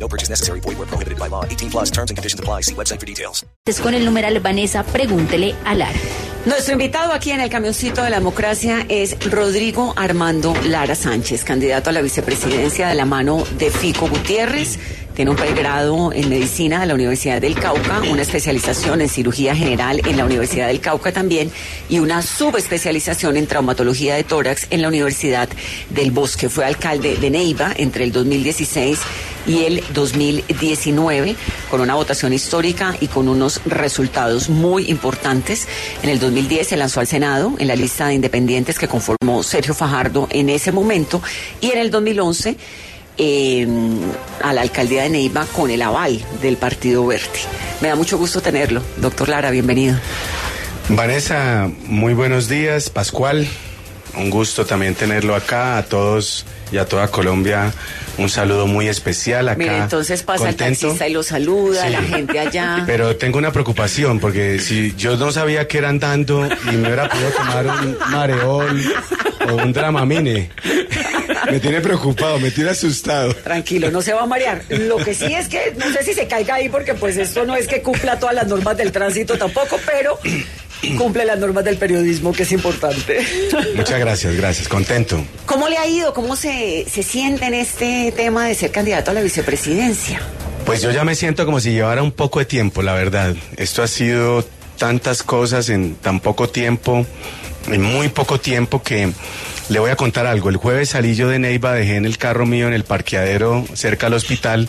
No purchase necessary. Void where prohibited by law. 18 plus terms and conditions apply. See website for details. Con el numeral Vanessa, pregúntele a Lara. Nuestro invitado aquí en el camioncito de la democracia es Rodrigo Armando Lara Sánchez, candidato a la vicepresidencia de la mano de Fico Gutiérrez. Tiene un pregrado en medicina de la Universidad del Cauca, una especialización en cirugía general en la Universidad del Cauca también y una subespecialización en traumatología de tórax en la Universidad del Bosque. Fue alcalde de Neiva entre el 2016 y el 2019 con una votación histórica y con unos resultados muy importantes. En el 2010 se lanzó al Senado en la lista de independientes que conformó Sergio Fajardo en ese momento y en el 2011 eh, a la alcaldía de Neiva con el aval del Partido Verde. Me da mucho gusto tenerlo. Doctor Lara, bienvenido. Vanessa, muy buenos días. Pascual, un gusto también tenerlo acá. A todos y a toda Colombia, un saludo muy especial acá. Mire, entonces pasa el Contento. taxista y lo saluda, Sí. la gente allá. Pero tengo una preocupación porque si yo no sabía que era andando y me hubiera podido tomar un mareol o un dramamine. Me tiene preocupado, me tiene asustado. Tranquilo, no se va a marear. Lo que sí es que no sé si se caiga ahí porque pues esto no es que cumpla todas las normas del tránsito tampoco, pero cumple las normas del periodismo que es importante. Muchas gracias, gracias. Contento. ¿Cómo le ha ido? ¿Cómo se, se siente en este tema de ser candidato a la vicepresidencia? Pues yo ya me siento como si llevara un poco de tiempo, la verdad. Esto ha sido tantas cosas en tan poco tiempo, en muy poco tiempo que le voy a contar algo. El jueves salí yo de Neiva, dejé en el carro mío en el parqueadero cerca al hospital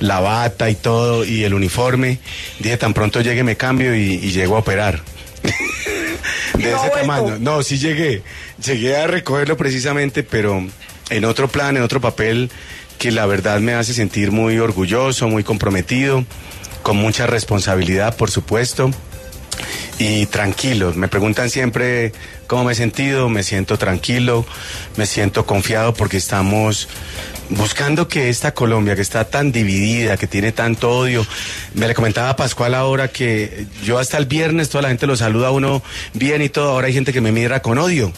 la bata y todo y el uniforme. Dije, tan pronto llegue me cambio y, y llego a operar. ¿Y de ese tamaño. No, sí llegué. Llegué a recogerlo precisamente, pero en otro plan, en otro papel que la verdad me hace sentir muy orgulloso, muy comprometido, con mucha responsabilidad, por supuesto. Y tranquilo, me preguntan siempre cómo me he sentido, me siento tranquilo, me siento confiado porque estamos buscando que esta Colombia, que está tan dividida, que tiene tanto odio, me le comentaba a Pascual ahora que yo hasta el viernes toda la gente lo saluda a uno bien y todo, ahora hay gente que me mira con odio.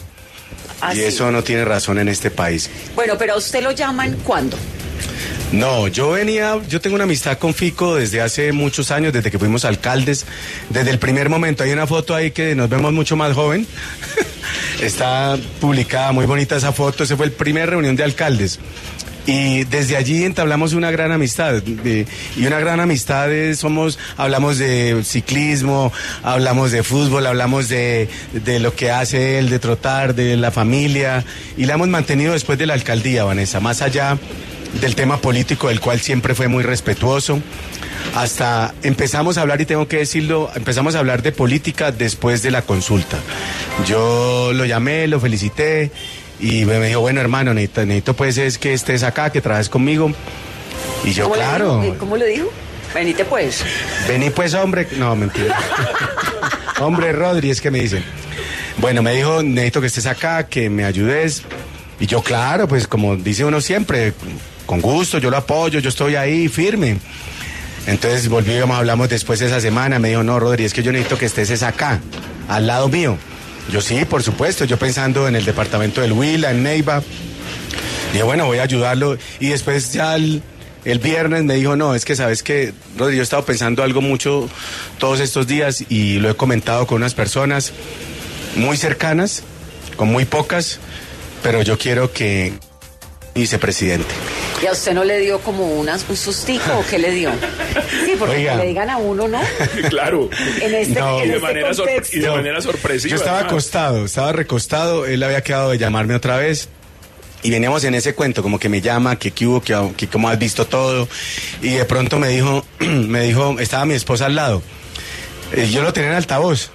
Ah, y sí. eso no tiene razón en este país. Bueno, pero a usted lo llaman cuándo? No, yo venía, yo tengo una amistad con Fico desde hace muchos años, desde que fuimos alcaldes, desde el primer momento. Hay una foto ahí que nos vemos mucho más joven. Está publicada, muy bonita esa foto. Ese fue el primer reunión de alcaldes. Y desde allí entablamos una gran amistad. de- y una gran amistad somos, hablamos de ciclismo, hablamos de fútbol, hablamos de, de lo que hace él, de trotar, de la familia. Y la hemos mantenido después de la alcaldía, Vanessa, más allá del tema político, del cual siempre fue muy respetuoso. Hasta empezamos a hablar, y tengo que decirlo, empezamos a hablar de política después de la consulta. Yo lo llamé, lo felicité y me dijo, bueno hermano, necesito, necesito, pues es que estés acá, que trabajes conmigo. Y yo, ¿Cómo le claro? ¿Cómo le dijo? Venite pues. vení pues hombre, no, mentira. hombre Rodri, es que me dicen. Bueno, me dijo, necesito que estés acá, que me ayudes. Y yo, claro, pues como dice uno siempre, con gusto, yo lo apoyo, yo estoy ahí firme. Entonces volvimos, hablamos después de esa semana, me dijo, no, Rodri, es que yo necesito que estés es acá, al lado mío. Yo sí, por supuesto, yo pensando en el departamento del Huila, en Neiva. Dije, bueno, voy a ayudarlo. Y después ya el, el viernes me dijo, no, es que sabes que, Rodri, yo he estado pensando algo mucho todos estos días y lo he comentado con unas personas muy cercanas, con muy pocas, pero yo quiero que vicepresidente. ¿Y a usted no le dio como unas, un sustico o qué le dio? Porque Oiga. que le digan a uno, ¿no? Claro. En este, No. en Y de este manera, contexto. y de manera sorpresiva. Yo estaba además. acostado, estaba recostado, él había quedado de llamarme otra vez. Y veníamos en ese cuento, como que me llama, que qué hubo, que, que cómo has visto todo. Y de pronto me dijo, me dijo, estaba mi esposa al lado. Eh, yo lo tenía en altavoz.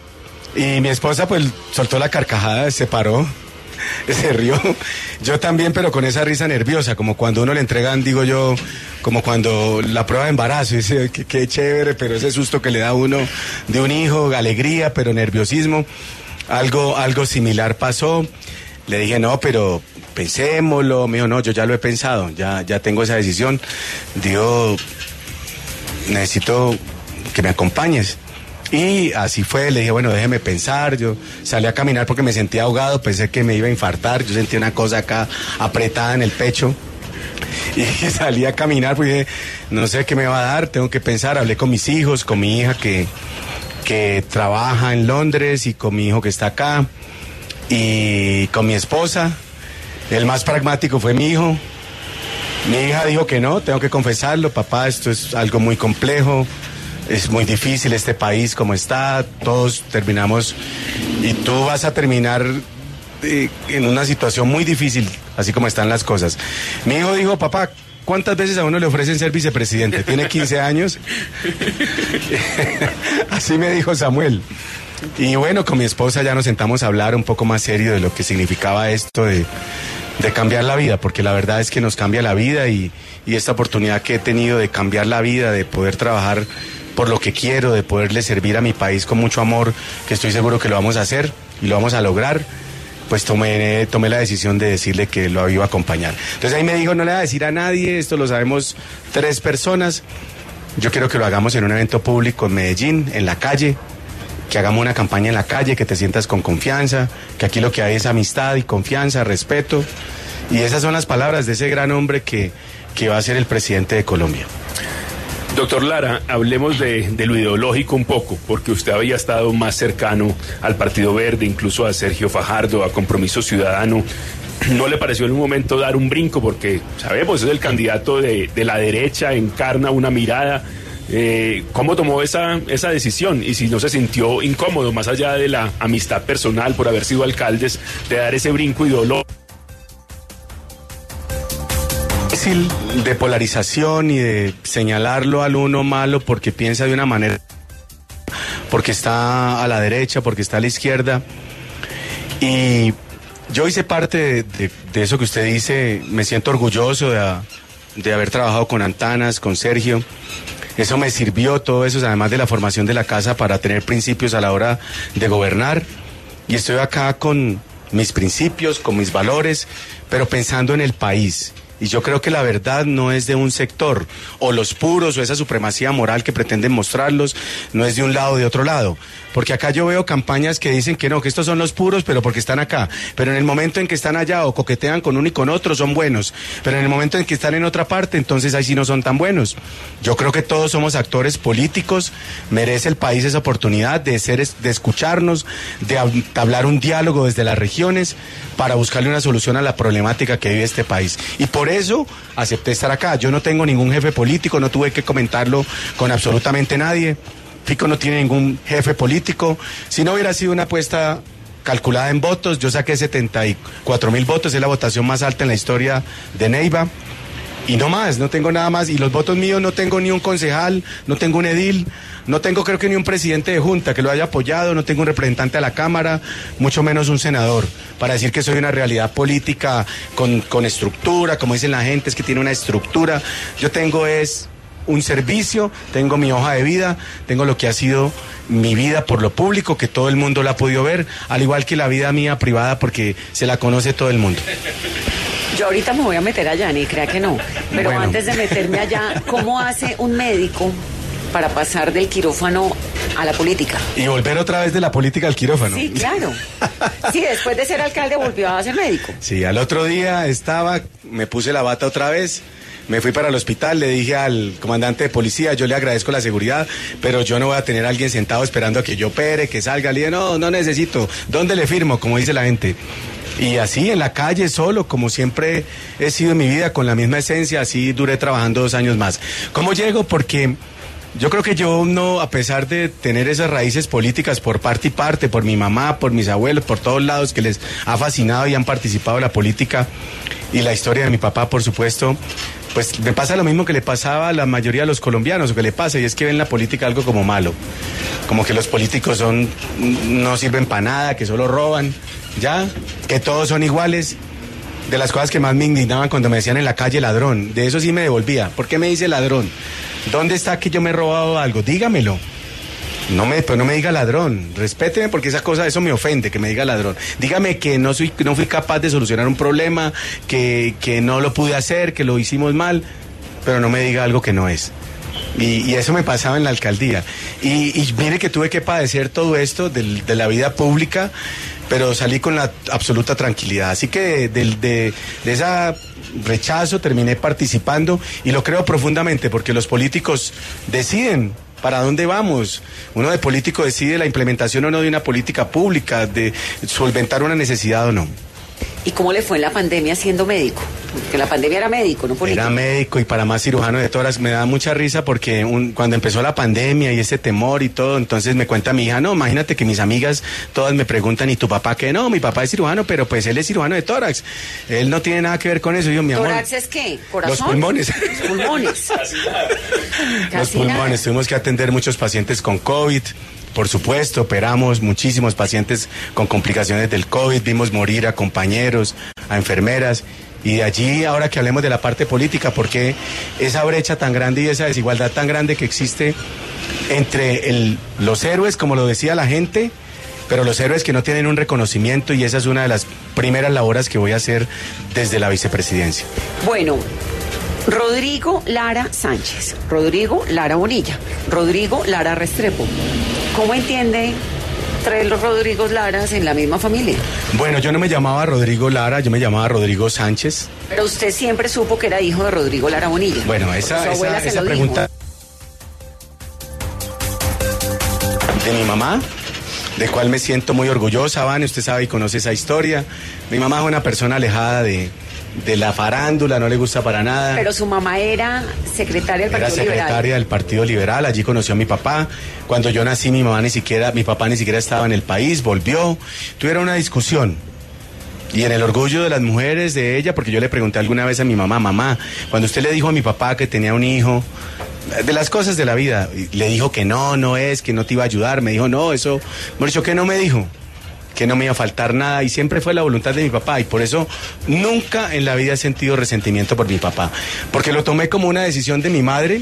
Y mi esposa pues soltó la carcajada, se paró. se rió. Yo también, pero con esa risa nerviosa, como cuando uno le entregan, digo yo, como cuando la prueba de embarazo, dice, qué, qué chévere, pero ese susto que le da uno de un hijo, alegría, pero nerviosismo. Algo, algo similar pasó. Le dije, no, pero pensémoslo. Me dijo, no, yo ya lo he pensado, ya, ya tengo esa decisión. Digo, necesito que me acompañes. Y así fue, le dije, bueno, déjeme pensar, yo salí a caminar porque me sentía ahogado, pensé que me iba a infartar, yo sentía una cosa acá apretada en el pecho. Y salí a caminar, dije, no sé qué me va a dar, tengo que pensar, hablé con mis hijos, con mi hija que, que trabaja en Londres y con mi hijo que está acá y con mi esposa. El más pragmático fue mi hijo. Mi hija dijo que no, tengo que confesarlo, papá, esto es algo muy complejo, es muy difícil este país como está, todos terminamos y tú vas a terminar eh, en una situación muy difícil, así como están las cosas. Mi hijo dijo, papá, ¿cuántas veces a uno le ofrecen ser vicepresidente? Tiene 15 años. así me dijo Samuel. Y bueno, con mi esposa ya nos sentamos a hablar un poco más serio de lo que significaba esto de, cambiar la vida, porque la verdad es que nos cambia la vida y, y esta oportunidad que he tenido de cambiar la vida, de poder trabajar por lo que quiero, de poderle servir a mi país con mucho amor, que estoy seguro que lo vamos a hacer y lo vamos a lograr, pues tomé, tomé la decisión de decirle que lo iba a acompañar. Entonces ahí me dijo, no le va a decir a nadie, esto lo sabemos tres personas, yo quiero que lo hagamos en un evento público en Medellín, en la calle, que hagamos una campaña en la calle, que te sientas con confianza, que aquí lo que hay es amistad y confianza, respeto. Y esas son las palabras de ese gran hombre que, que va a ser el presidente de Colombia. Doctor Lara, hablemos de, lo ideológico un poco, porque usted había estado más cercano al Partido Verde, incluso a Sergio Fajardo, a Compromiso Ciudadano. ¿No le pareció en un momento dar un brinco? Porque sabemos, es el candidato de, de la derecha, encarna una mirada. Eh, ¿Cómo tomó esa, esa decisión? Y si no se sintió incómodo, más allá de la amistad personal por haber sido alcaldes, de dar ese brinco ideológico. De polarización y de señalarlo al uno malo porque piensa de una manera, porque está a la derecha, porque está a la izquierda. Y yo hice parte de eso que usted dice, me siento orgulloso de, de, haber trabajado con Antanas, con Sergio. Eso me sirvió, todo eso, además de la formación de la casa, para tener principios a la hora de gobernar. Y estoy acá con mis principios, con mis valores, pero pensando en el país. Y yo creo que la verdad no es de un sector, o los puros, o esa supremacía moral que pretenden mostrarlos, no es de un lado o de otro lado. Porque acá yo veo campañas que dicen que no, que estos son los puros, pero porque están acá. Pero en el momento en que están allá o coquetean con uno y con otro, son buenos. Pero en el momento en que están en otra parte, entonces ahí sí no son tan buenos. Yo creo que todos somos actores políticos, merece el país esa oportunidad de, ser, de escucharnos, de hablar un diálogo desde las regiones para buscarle una solución a la problemática que vive este país. Y por eso acepté estar acá. Yo no tengo ningún jefe político, no tuve que comentarlo con absolutamente nadie. Fico no tiene ningún jefe político. Si no hubiera sido una apuesta calculada en votos, yo saqué 74 mil votos, es la votación más alta en la historia de Neiva. Y no más, no tengo nada más. Y los votos míos no tengo ni un concejal, no tengo un edil, no tengo creo que ni un presidente de junta que lo haya apoyado, no tengo un representante a la Cámara, mucho menos un senador, para decir que soy una realidad política con, con estructura, como dicen la gente, es que tiene una estructura. Yo tengo es un servicio, tengo mi hoja de vida, tengo lo que ha sido mi vida por lo público, que todo el mundo la ha podido ver, al igual que la vida mía privada, porque se la conoce todo el mundo. Yo ahorita me voy a meter allá, ni crea que no. Pero bueno. antes de meterme allá, ¿cómo hace un médico para pasar del quirófano a la política? Y volver otra vez de la política al quirófano. Sí, claro. Sí, después de ser alcalde volvió a ser médico. Sí, al otro día estaba, me puse la bata otra vez me fui para el hospital, le dije al comandante de policía, yo le agradezco la seguridad, pero yo no voy a tener a alguien sentado esperando a que yo opere, que salga. Le dije, no, no necesito. ¿Dónde le firmo? Como dice la gente. Y así en la calle, solo, como siempre he sido en mi vida, con la misma esencia, así duré trabajando dos años más. ¿Cómo llego? Porque yo creo que yo no, a pesar de tener esas raíces políticas por parte y parte, por mi mamá, por mis abuelos, por todos lados que les ha fascinado y han participado en la política y la historia de mi papá, por supuesto, pues me pasa lo mismo que le pasaba a la mayoría de los colombianos, o que le pasa, y es que ven la política algo como malo, como que los políticos son, no sirven para nada, que solo roban, ya, que todos son iguales. De las cosas que más me indignaban cuando me decían en la calle ladrón, de eso sí me devolvía. ¿Por qué me dice ladrón? ¿Dónde está que yo me he robado algo? Dígamelo. No me, pues no me diga ladrón, respéteme porque esa cosa, eso me ofende, que me diga ladrón. Dígame que no, soy, no fui capaz de solucionar un problema, que, que no lo pude hacer, que lo hicimos mal, pero no me diga algo que no es. Y, eso me pasaba en la alcaldía. Y, y mire que tuve que padecer todo esto de la vida pública, pero salí con la absoluta tranquilidad. Así que del- de, de esa rechazo terminé participando y lo creo profundamente porque los políticos deciden para dónde vamos. Uno de político decide la implementación o no de una política pública, de solventar una necesidad o no. ¿Y cómo le fue en la pandemia siendo médico? Porque la pandemia era médico, no político. Era médico y para más cirujano de toras. Me da mucha risa porque un- cuando empezó la pandemia y ese temor y todo, entonces me cuenta mi hija, no, imagínate que mis amigas todas me preguntan, ¿y tu papá qué? No, mi papá es cirujano, pero pues él es cirujano de tórax. Él no tiene nada que ver con eso. Yo, mi amor. ¿Tórax es qué? ¿Corazón? pulmones. Los pulmones. Los Casi nada. pulmones, tuvimos que atender muchos pacientes con COVID. Por supuesto, operamos muchísimos pacientes con complicaciones del COVID, vimos morir a compañeros, a enfermeras. Y de allí, ahora que hablemos de la parte política, ¿por qué esa brecha tan grande y esa desigualdad tan grande que existe entre los héroes, como lo decía la gente, pero los héroes que no tienen un reconocimiento? Y esa es una de las primeras labores que voy a hacer desde la vicepresidencia. Bueno, Rodrigo Lara Sánchez, Rodrigo Lara Bonilla, Rodrigo Lara Restrepo. ¿Cómo entiende tres los Rodrigos Laras en la misma familia? Bueno, yo no me llamaba Rodrigo Lara, yo me llamaba Rodrigo Sánchez. Pero usted siempre supo que era hijo de Rodrigo Lara Bonilla. Bueno, esa, esa, pregunta dijo. de mi mamá, de cual me siento muy orgullosa, Vane, usted sabe y conoce esa historia. Mi mamá es una persona alejada de, de la farándula, no le gusta para nada. Pero su mamá era secretaria del Era Partido secretaria Liberal. del Partido Liberal, allí conoció a mi papá. Cuando yo nací, mi mamá ni siquiera, mi papá ni siquiera estaba en el país, volvió. Tuvieron una discusión. Y en el orgullo de las mujeres, de ella, porque yo le pregunté alguna vez a mi mamá, mamá, cuando usted le dijo a mi papá que tenía un hijo, de las cosas de la vida, le dijo que no, no es, que no te iba a ayudar, me dijo, no, eso, me dicho que no me dijo, que no me iba a faltar nada, y siempre fue la voluntad de mi papá, y por eso nunca en la vida he sentido resentimiento por mi papá, porque lo tomé como una decisión de mi madre.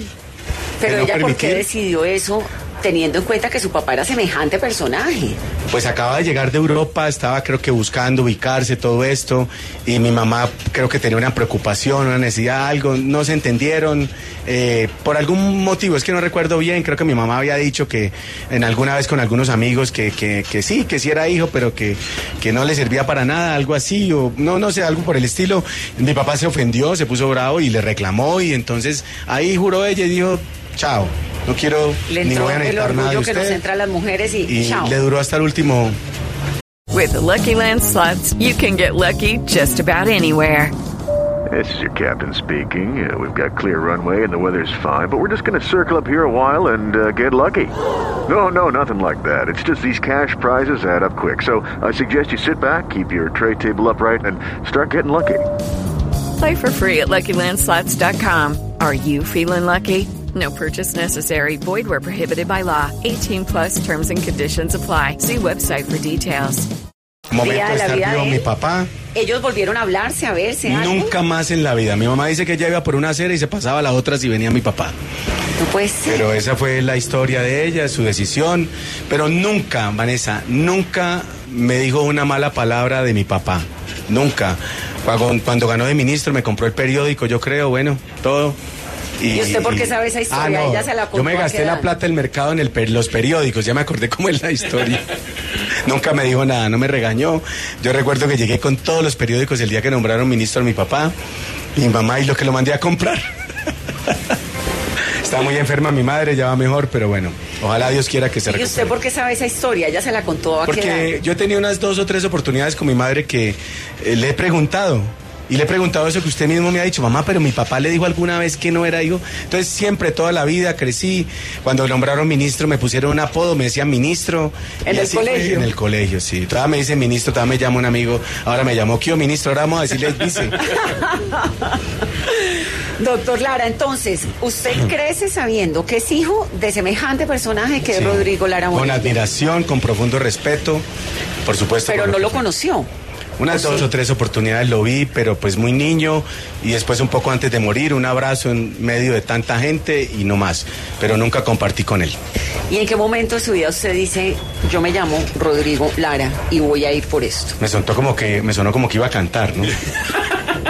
Pero no ella, ¿por qué decidió eso teniendo en cuenta que su papá era semejante personaje? Pues acaba de llegar de Europa, estaba creo que buscando ubicarse, todo esto, y mi mamá creo que tenía una preocupación, una necesidad, algo, no se entendieron, eh, por algún motivo, es que no recuerdo bien, creo que mi mamá había dicho que en alguna vez con algunos amigos que, que, sí, que sí era hijo, pero que, que no le servía para nada, algo así, o no, no sé, algo por el estilo. Mi papá se ofendió, se puso bravo y le reclamó, y entonces ahí juró ella y dijo, chao, no quiero Le ni voy a el necesitar nada de orgullo que nos entra a las mujeres y, Y chao. le duró hasta el último With the Lucky Land slots, you can get lucky just about anywhere. This is your captain speaking. Uh, we've got clear runway and the weather's fine, but we're just going to circle up here a while and uh, get lucky. No, no, nothing like that. It's just these cash prizes add up quick. So I suggest you sit back, keep your tray table upright, and start getting lucky. Play for free at LuckyLandSlots.com. Are you feeling lucky? No purchase necessary. Void where prohibited by law. 18 plus terms and conditions apply. See website for details. momento de estar vivo de mi papá. Ellos volvieron a hablarse, a verse. algo? Nunca más en la vida. Mi mamá dice que ella iba por una acera y se pasaba a la otra si venía mi papá. No puede ser. Pero esa fue la historia de ella, su decisión. Pero nunca, Vanessa, nunca me dijo una mala palabra de mi papá. Nunca. Cuando, cuando ganó de ministro me compró el periódico, yo creo, bueno, todo. ¿Y usted por qué sabe esa historia? Ah, no, Ella se la Yo me gasté la plata del mercado en el per- los periódicos, ya me acordé cómo es la historia. Nunca me dijo nada, no me regañó. Yo recuerdo que llegué con todos los periódicos el día que nombraron ministro a mi papá, mi mamá y lo que lo mandé a comprar. Está muy enferma mi madre, ya va mejor, pero bueno, ojalá Dios quiera que se ¿Y recupere. usted por qué sabe esa historia? Ella se la contó a Porque yo he tenido unas dos o tres oportunidades con mi madre que eh, le he preguntado. Y le he preguntado eso que usted mismo me ha dicho, mamá, pero mi papá le dijo alguna vez que no era hijo. Entonces siempre, toda la vida crecí. Cuando nombraron ministro me pusieron un apodo, me decían ministro. ¿En Y el colegio? En el colegio, sí. Todavía me dice ministro, todavía me llama un amigo. Ahora me llamó Kio ministro, ahora vamos a decirle vice. Doctor Lara, entonces, usted crece sabiendo que es hijo de semejante personaje que es. Rodrigo Lara Con Morillo, admiración, con profundo respeto, por supuesto. pero por no lo conoció. Unas ¿O dos o tres oportunidades lo vi, pero pues muy niño y después un poco antes de morir, un abrazo en medio de tanta gente y no más, pero nunca compartí con él. ¿Y en qué momento de su vida usted dice, yo me llamo Rodrigo Lara y voy a ir por esto? Me sonó como que, me sonó como que iba a cantar, ¿no?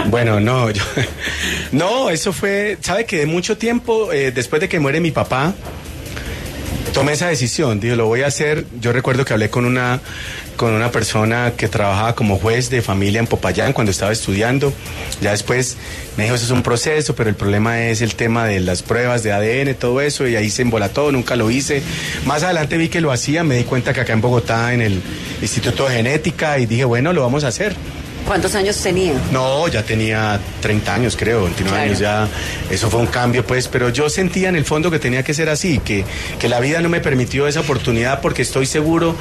Bueno, no, yo- no, eso fue, sabe que de mucho tiempo, eh, después de que muere mi papá, tomé esa decisión, dije, lo voy a hacer. Yo recuerdo que hablé con una, con una persona que trabajaba como juez de familia en Popayán cuando estaba estudiando. Ya después me dijo, eso es un proceso, pero el problema es el tema de las pruebas de ADN, todo eso, y ahí se embolató, nunca lo hice. Más adelante vi que lo hacía, me di cuenta que acá en Bogotá, en el Instituto de Genética, y dije, bueno, lo vamos a hacer. ¿Cuántos años tenía? No, ya tenía 30 años, creo, 29 Claro. años ya. Eso fue un cambio, pues, pero yo sentía en el fondo que tenía que ser así, que, que la vida no me permitió esa oportunidad porque estoy seguro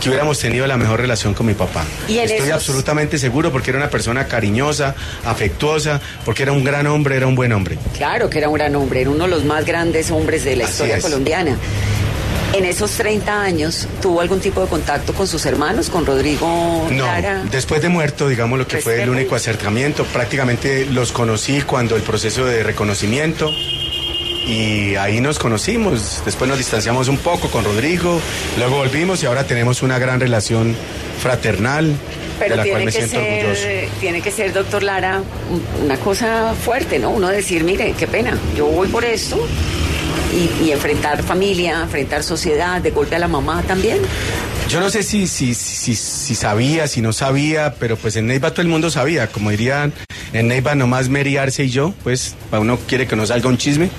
que hubiéramos tenido la mejor relación con mi papá. Y estoy esos- absolutamente seguro porque era una persona cariñosa, afectuosa, porque era un gran hombre, era un buen hombre. Claro que era un gran hombre, era uno de los más grandes hombres de la Así historia es. colombiana. En esos 30 años, ¿tuvo algún tipo de contacto con sus hermanos, con Rodrigo No, Lara? después de muerto, digamos lo que fue el único acercamiento, prácticamente los conocí cuando el proceso de reconocimiento y ahí nos conocimos, después nos distanciamos un poco con Rodrigo, luego volvimos y ahora tenemos una gran relación fraternal de Pero la cual tiene me que, siento ser, orgulloso. tiene que ser, doctor Lara, un- una cosa fuerte, ¿no? Uno decir, mire, qué pena, yo voy por esto y, y enfrentar familia, enfrentar sociedad, de golpe a la mamá también. Yo no sé si, si, si, sabía, si no sabía, pero pues en Neiva todo el mundo sabía, como dirían, en Neiva nomás Mary Arce y yo, pues uno quiere que nos salga un chisme.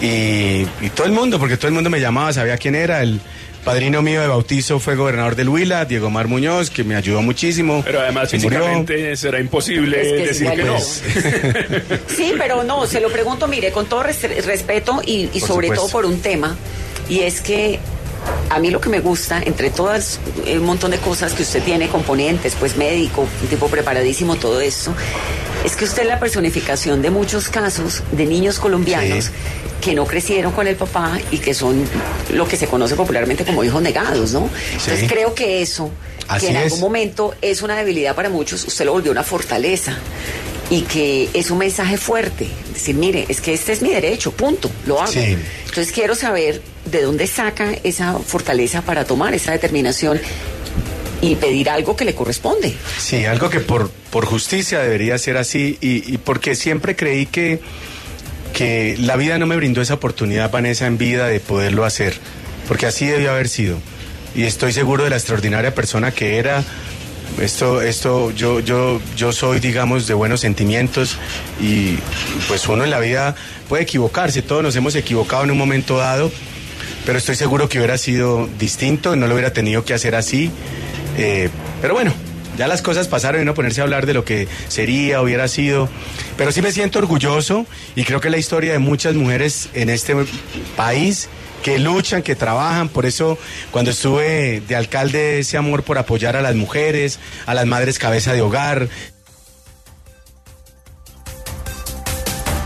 Y, y todo el mundo, porque todo el mundo me llamaba, sabía quién era. El padrino mío de bautizo fue gobernador del Huila, Diego Mar Muñoz, que me ayudó muchísimo. Pero además Se murió. físicamente será imposible Es que es decir que no. Sí, pero no, se lo pregunto, mire, con todo res- respeto y, sobre supuesto. todo por un tema, y es que a mí lo que me gusta, entre todas un montón de cosas que usted tiene, componentes, pues médico, un tipo preparadísimo, todo esto, es que usted es la personificación de muchos casos de niños colombianos Sí. Que no crecieron con el papá y que son lo que se conoce popularmente como hijos negados, ¿no? Entonces creo que eso, Así que en es. algún momento es una debilidad para muchos, usted lo volvió una fortaleza y que es un mensaje fuerte. Decir, mire, es que este es mi derecho, punto, lo hago. Sí. Entonces quiero saber de dónde saca esa fortaleza para tomar esa determinación y pedir algo que le corresponde. Sí, algo que por, por justicia debería ser así y, y porque siempre creí que, que la vida no me brindó esa oportunidad, Vanessa, en vida de poderlo hacer, porque así debió haber sido. Y estoy seguro de la extraordinaria persona que era. Esto, esto, yo, yo, yo soy, digamos, de buenos sentimientos y pues uno en la vida puede equivocarse, todos nos hemos equivocado en un momento dado, pero estoy seguro que hubiera sido distinto, no lo hubiera tenido que hacer así. Eh, pero bueno, ya las cosas pasaron y no ponerse a hablar de lo que sería, hubiera sido. Pero sí me siento orgulloso y creo que la historia de muchas mujeres en este país que luchan, que trabajan. Por eso cuando estuve de alcalde, ese amor por apoyar a las mujeres, a las madres cabeza de hogar.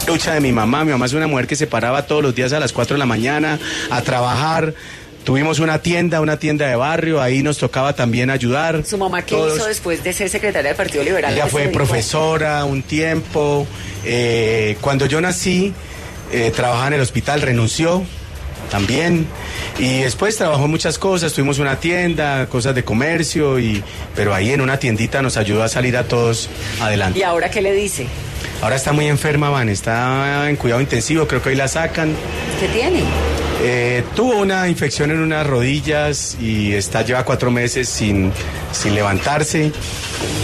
Lucha de mi mamá, mi mamá es una mujer que se paraba todos los días a las 4 de la mañana a trabajar. Tuvimos una tienda, una tienda de barrio, ahí nos tocaba también ayudar. ¿Su mamá qué Todos- hizo después de ser secretaria del Partido Liberal? ella ¿A qué se fue profesora un tiempo. eh, cuando yo nací, eh, trabajaba en el hospital, renunció también. Y después trabajó muchas cosas, tuvimos una tienda, cosas de comercio, y, pero ahí en una tiendita nos ayudó a salir a todos adelante. ¿Y ahora qué le dice? Ahora está muy enferma, Van, está en cuidado intensivo, creo que hoy la sacan. ¿Qué tiene? Eh, tuvo una infección en unas rodillas y está lleva cuatro meses sin, sin levantarse.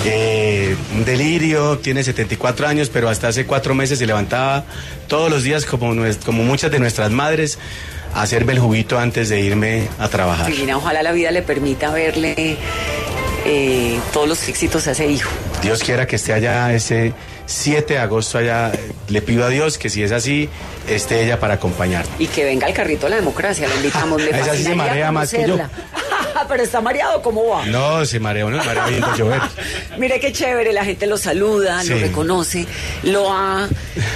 Eh, un delirio, tiene 74 años, pero hasta hace cuatro meses se levantaba todos los días como, como muchas de nuestras madres a hacerme el juguito antes de irme a trabajar. Divina, ojalá la vida le permita verle eh, todos los éxitos a ese hijo. Dios quiera que esté allá ese 7 de agosto allá. Le pido a Dios que si es así, esté ella para acompañar. Y que venga el carrito de la democracia, la invitamos. Me Esa sí se marea más que yo. Ah, pero está mareado, ¿cómo va? No, se mareó, no, viendo llover. Mire qué chévere, la gente lo saluda, lo reconoce, lo ha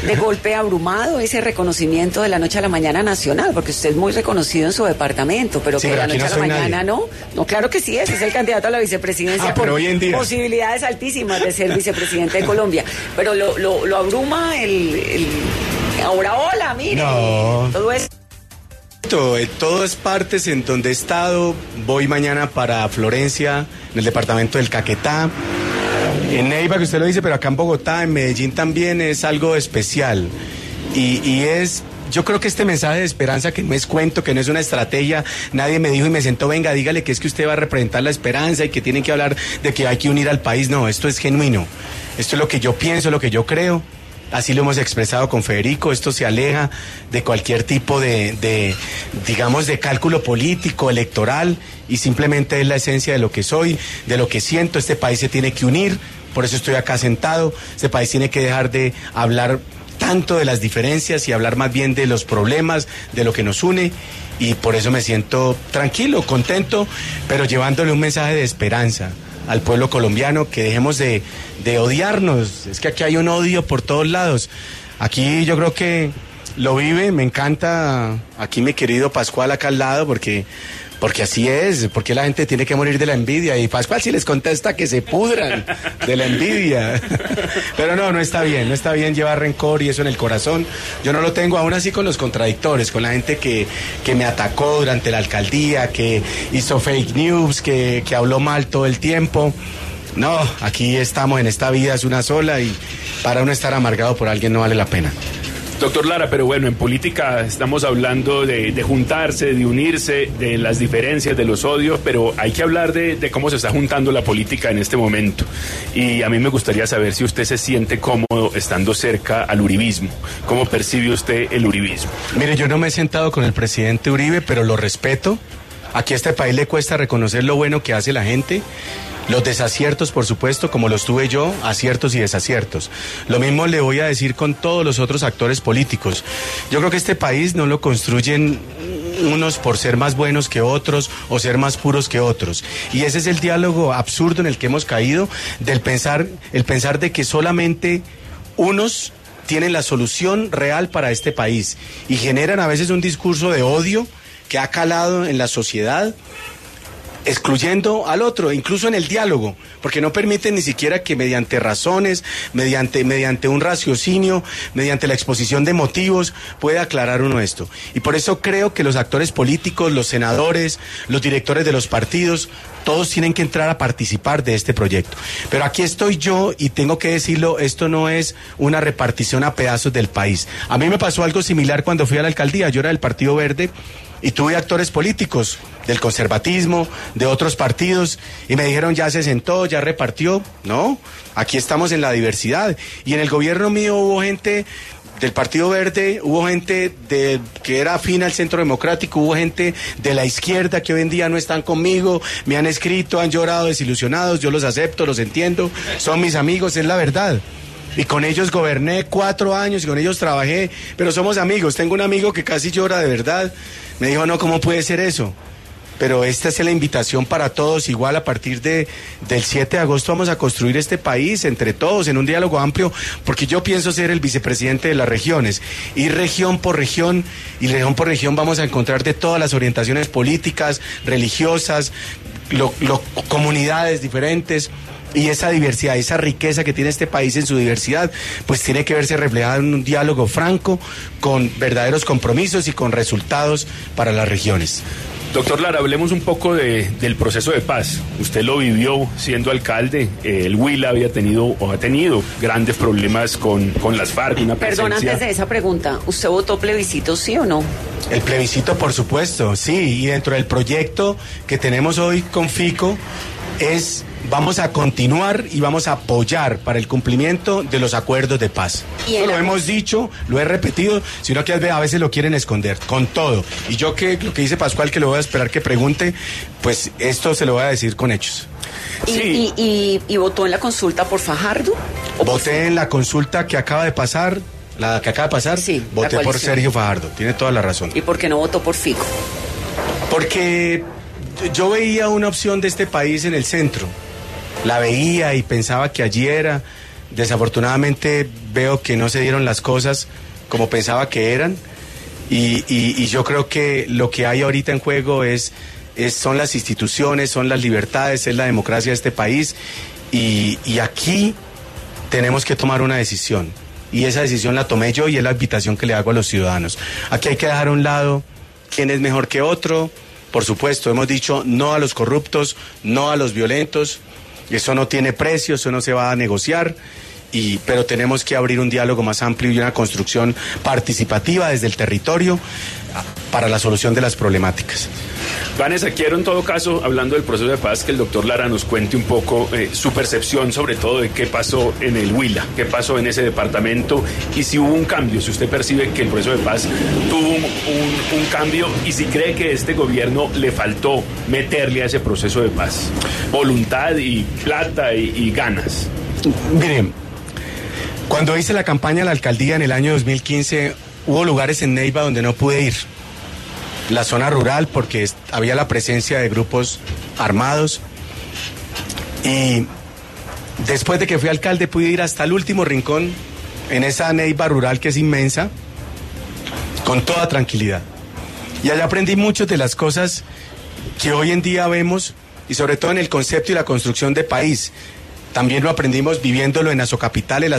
de golpe abrumado ese reconocimiento de la noche a la mañana nacional, porque usted es muy reconocido en su departamento, pero Sí, que de la noche no a la mañana nadie. no. No, claro que sí es, es el candidato a la vicepresidencia Ah, pero hoy en día. posibilidades altísimas de ser vicepresidente de Colombia. Pero lo, lo, lo abruma el, el- ahora hola, mire, No. todo eso. Eh, todo es partes en donde he estado. Voy mañana para Florencia, en el departamento del Caquetá. En Neiva, que usted lo dice, pero acá en Bogotá, en Medellín también es algo especial. Y es, yo creo que este mensaje de esperanza, que no es cuento, que no es una estrategia, nadie me dijo y me sentó, venga, dígale que es que usted va a representar la esperanza y que tienen que hablar de que hay que unir al país. No, esto es genuino. Esto es lo que yo pienso, lo que yo creo. Así lo hemos expresado con Federico, esto se aleja de cualquier tipo de, digamos, de cálculo político, electoral, y simplemente es la esencia de lo que soy, de lo que siento. Este país se tiene que unir, por eso estoy acá sentado. Este país tiene que dejar de hablar tanto de las diferencias y hablar más bien de los problemas, de lo que nos une. Y por eso me siento tranquilo, contento, pero llevándole un mensaje de esperanza al pueblo colombiano, que dejemos de, de odiarnos. Es que aquí hay un odio por todos lados. Aquí yo creo que lo vive, me encanta aquí mi querido Pascual acá al lado, porque, porque así es, porque la gente tiene que morir de la envidia. Y Pascual si les contesta que se pudran de la envidia. Pero no, no está bien, no está bien llevar rencor y eso en el corazón. Yo no lo tengo aún así con los contradictores, con la gente que, que me atacó durante la alcaldía, que hizo fake news, que, que habló mal todo el tiempo. No, aquí estamos en esta vida, es una sola y para uno estar amargado por alguien no vale la pena. Doctor Lara, pero bueno, en política estamos hablando de, de juntarse, de unirse, de las diferencias, de los odios, pero hay que hablar de, de cómo se está juntando la política en este momento. Y a mí me gustaría saber si usted se siente cómodo estando cerca al uribismo. ¿Cómo percibe usted el uribismo? Mire, yo no me he sentado con el presidente Uribe, pero lo respeto. Aquí a este país le cuesta reconocer lo bueno que hace la gente. Los desaciertos, por supuesto, como los tuve yo, aciertos y desaciertos. Lo mismo le voy a decir con todos los otros actores políticos. Yo creo que este país no lo construyen unos por ser más buenos que otros o ser más puros que otros. Y ese es el diálogo absurdo en el que hemos caído del pensar, el pensar de que solamente unos tienen la solución real para este país y generan a veces un discurso de odio que ha calado en la sociedad excluyendo al otro, incluso en el diálogo, porque no permiten ni siquiera que mediante razones, mediante, mediante un raciocinio, mediante la exposición de motivos, pueda aclarar uno esto. Y por eso creo que los actores políticos, los senadores, los directores de los partidos, todos tienen que entrar a participar de este proyecto. Pero aquí estoy yo y tengo que decirlo, esto no es una repartición a pedazos del país. A mí me pasó algo similar cuando fui a la alcaldía, yo era del Partido Verde y tuve actores políticos del conservatismo, de otros partidos, y me dijeron ya se sentó, ya repartió. No, aquí estamos en la diversidad. Y en el gobierno mío hubo gente del Partido Verde, hubo gente de, que era afín al Centro Democrático, hubo gente de la izquierda que hoy en día no están conmigo, me han escrito, han llorado desilusionados, yo los acepto, los entiendo, son mis amigos, es la verdad. Y con ellos goberné cuatro años y con ellos trabajé, pero somos amigos. Tengo un amigo que casi llora de verdad. Me dijo, no, ¿cómo puede ser eso? Pero esta es la invitación para todos. Igual a partir de, del 7 de agosto vamos a construir este país entre todos en un diálogo amplio, porque yo pienso ser el vicepresidente de las regiones. Ir región por región y región por región vamos a encontrar de todas las orientaciones políticas, religiosas, comunidades diferentes. Y esa diversidad, esa riqueza que tiene este país en su diversidad, pues tiene que verse reflejada en un diálogo franco, con verdaderos compromisos y con resultados para las regiones. Doctor Lara, hablemos un poco de- del proceso de paz. Usted lo vivió siendo alcalde. Eh, el Huila había tenido o ha tenido grandes problemas con, con las FARC, una Perdón, presencia... antes de esa pregunta, ¿usted votó plebiscito sí o no? El plebiscito, por supuesto, sí, y dentro del proyecto que tenemos hoy con FICO es vamos a continuar y vamos a apoyar para el cumplimiento de los acuerdos de paz. Eso lo hemos dicho, lo he repetido, sino que a veces lo quieren esconder, con todo. Y yo que lo que dice Pascual, que lo voy a esperar que pregunte, pues esto se lo voy a decir con hechos. ¿Y, Sí. y, y- y votó en la consulta por Fajardo? ¿O por- Voté en la consulta que acaba de pasar, la que acaba de pasar, Sí, voté por. Sergio Fajardo, tiene toda la razón. ¿Y por qué no votó por Fico? Porque yo veía una opción de este país en el centro. La veía y pensaba que allí era. Desafortunadamente veo que no se dieron las cosas como pensaba que eran. Y, yo creo que lo que hay ahorita en juego es, son las instituciones, son las libertades, es la democracia de este país. Y, y aquí tenemos que tomar una decisión. Y esa decisión la tomé yo y es la invitación que le hago a los ciudadanos. Aquí hay que dejar a un lado quién es mejor que otro. Por supuesto, hemos dicho no a los corruptos, no a los violentos. Eso no tiene precio, eso no se va a negociar. Y, pero tenemos que abrir un diálogo más amplio y una construcción participativa desde el territorio para la solución de las problemáticas. Vanessa, quiero en todo caso, hablando del proceso de paz, que el doctor Lara nos cuente un poco eh, su percepción sobre todo de qué pasó en el Huila, qué pasó en ese departamento y si hubo un cambio, si usted percibe que el proceso de paz tuvo un, un- un cambio y si cree que este gobierno le faltó meterle a ese proceso de paz voluntad y plata y, y ganas. Miren, cuando hice la campaña a la alcaldía en el año 2015, hubo lugares en Neiva donde no pude ir. La zona rural, porque había la presencia de grupos armados. Y después de que fui alcalde, pude ir hasta el último rincón, en esa Neiva rural que es inmensa, con toda tranquilidad. Y allá aprendí muchas de las cosas que hoy en día vemos y sobre todo en el concepto y la construcción de país. También lo aprendimos viviéndolo en Azocapital, en la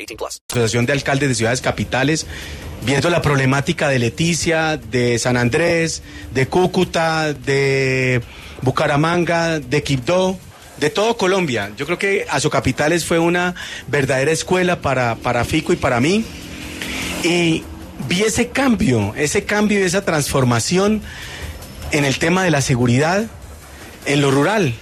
18 plus. Asociación de Alcaldes de Ciudades Capitales, viendo la problemática de Leticia, de San Andrés, de Cúcuta, de Bucaramanga, de Quibdó, de todo Colombia. Yo creo que Azocapitales fue una verdadera escuela para, para Fico y para mí. Y vi ese cambio, ese cambio y esa transformación en el tema de la seguridad en lo rural.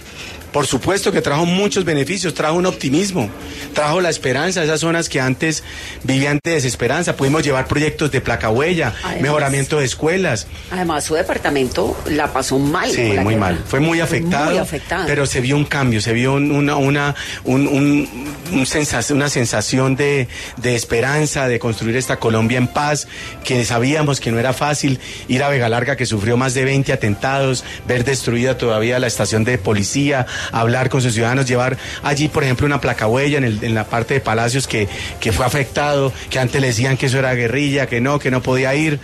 Por supuesto que trajo muchos beneficios, trajo un optimismo, trajo la esperanza, esas zonas que antes vivían de desesperanza. Pudimos llevar proyectos de placa huella, Además- mejoramiento de escuelas. Además, su departamento la pasó mal. Sí, muy guerra. mal. Fue muy afectado. Muy afectado. Pero se vio un cambio, se vio un- una, una, un- un- un sensas- una sensación de, de esperanza, de construir esta Colombia en paz, que sabíamos que no era fácil ir a Vega Larga, que sufrió más de 20 atentados, ver destruida todavía la estación de policía, hablar con sus ciudadanos, llevar allí, por ejemplo, una placa huella en, el- en la parte de Palacios que, que fue afectado, que antes le decían que eso era guerrilla, que no, que no podía ir.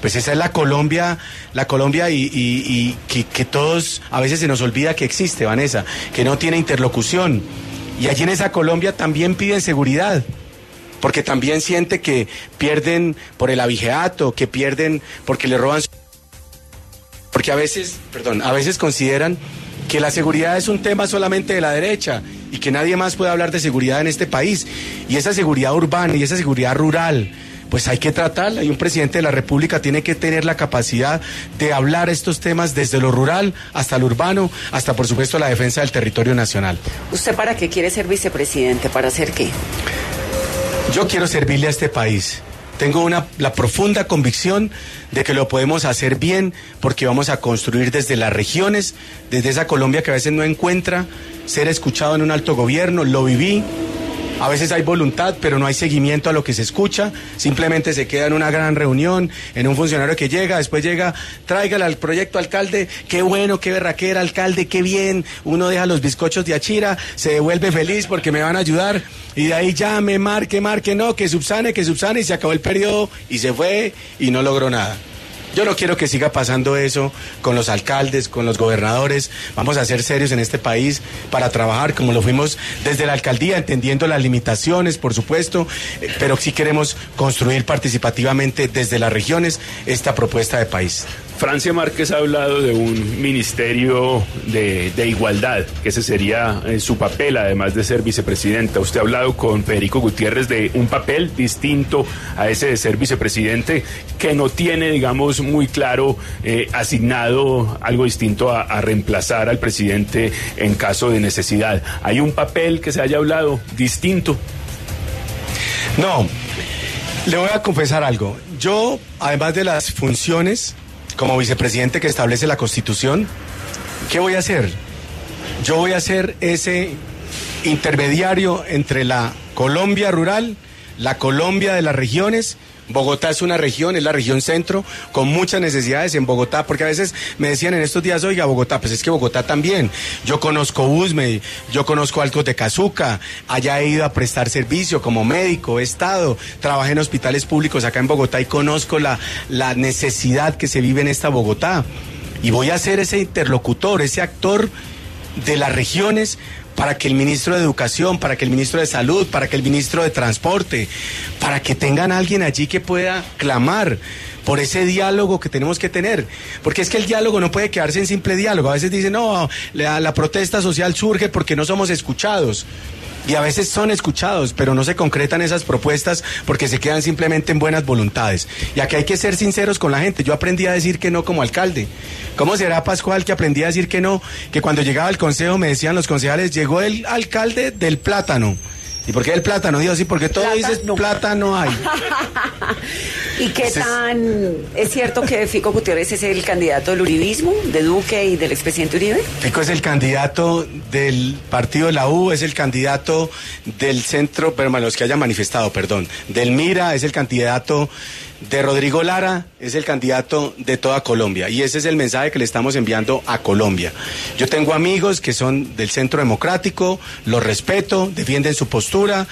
Pues esa es la Colombia, la Colombia y, que, que todos a veces se nos olvida que existe, Vanessa, que no tiene interlocución. Y allí en esa Colombia también piden seguridad, porque también siente que pierden por el abigeato, que pierden porque le roban. su- Porque a veces, perdón, a veces consideran que la seguridad es un tema solamente de la derecha y que nadie más puede hablar de seguridad en este país. Y esa seguridad urbana y esa seguridad rural, pues hay que tratarla y un presidente de la República tiene que tener la capacidad de hablar estos temas desde lo rural hasta lo urbano, hasta por supuesto la defensa del territorio nacional. ¿Usted para qué quiere ser vicepresidente? ¿Para hacer qué? Yo quiero servirle a este país. Tengo una, la profunda convicción de que lo podemos hacer bien porque vamos a construir desde las regiones, desde esa Colombia que a veces no encuentra ser escuchado en un alto gobierno. Lo viví. A veces hay voluntad, pero no hay seguimiento a lo que se escucha. Simplemente se queda en una gran reunión, en un funcionario que llega, después llega, tráigale al proyecto alcalde, qué bueno, qué berraquera, alcalde, qué bien. Uno deja los bizcochos de Achira, se devuelve feliz porque me van a ayudar. Y de ahí llame, marque, marque, no, que subsane, que subsane, y se acabó el periodo y se fue y no logró nada. Yo no quiero que siga pasando eso con los alcaldes, con los gobernadores. Vamos a ser serios en este país para trabajar como lo fuimos desde la alcaldía, entendiendo las limitaciones, por supuesto, eh, pero sí queremos construir participativamente desde las regiones esta propuesta de país. Francia Márquez ha hablado de un ministerio de, igualdad, que ese sería eh, su papel, además de ser vicepresidenta. Usted ha hablado con Federico Gutiérrez de un papel distinto a ese de ser vicepresidente, que no tiene, digamos, muy claro eh, asignado algo distinto a, a reemplazar al presidente en caso de necesidad. ¿Hay un papel que se haya hablado distinto? No, le voy a confesar algo. Yo, además de las funciones como vicepresidente que establece la Constitución, ¿qué voy a hacer? Yo voy a ser ese intermediario entre la Colombia rural, la Colombia de las regiones. Bogotá es una región, es la región centro, con muchas necesidades en Bogotá, porque a veces me decían en estos días, oiga, Bogotá, pues es que Bogotá también. Yo conozco Usme, yo conozco Altos de Cazuca, ido a prestar servicio como médico, he estado, trabajé en hospitales públicos acá en Bogotá y conozco la, la necesidad que se vive en esta Bogotá. Y voy a ser ese interlocutor, ese actor de las regiones para que el ministro de Educación, para que el ministro de Salud, para que el ministro de Transporte, para que tengan alguien allí que pueda clamar por ese diálogo que tenemos que tener. Porque es que el diálogo no puede quedarse en simple diálogo. A veces dicen, no, la, la protesta social surge porque no somos escuchados. Y a veces son escuchados, pero no se concretan esas propuestas porque se quedan simplemente en buenas voluntades. Y aquí hay que ser sinceros con la gente. Yo aprendí a decir que no como alcalde. ¿Cómo será Pascual que aprendí a decir que no? Que cuando llegaba al consejo me decían los concejales, llegó el alcalde del plátano. ¿Y por qué el plátano? Digo así, porque todo dices plátano hay. ¿Y qué tan es cierto que Fico Gutiérrez es el candidato del uribismo, de Duque y del expresidente Uribe? Fico es el candidato del partido de la U, es el candidato del centro, pero los que hayan manifestado, perdón, del Mira, es el candidato de Rodrigo Lara, es el candidato de toda Colombia. Y ese es el mensaje que le estamos enviando a Colombia. Yo tengo amigos que son del centro democrático, los respeto, defienden su postura.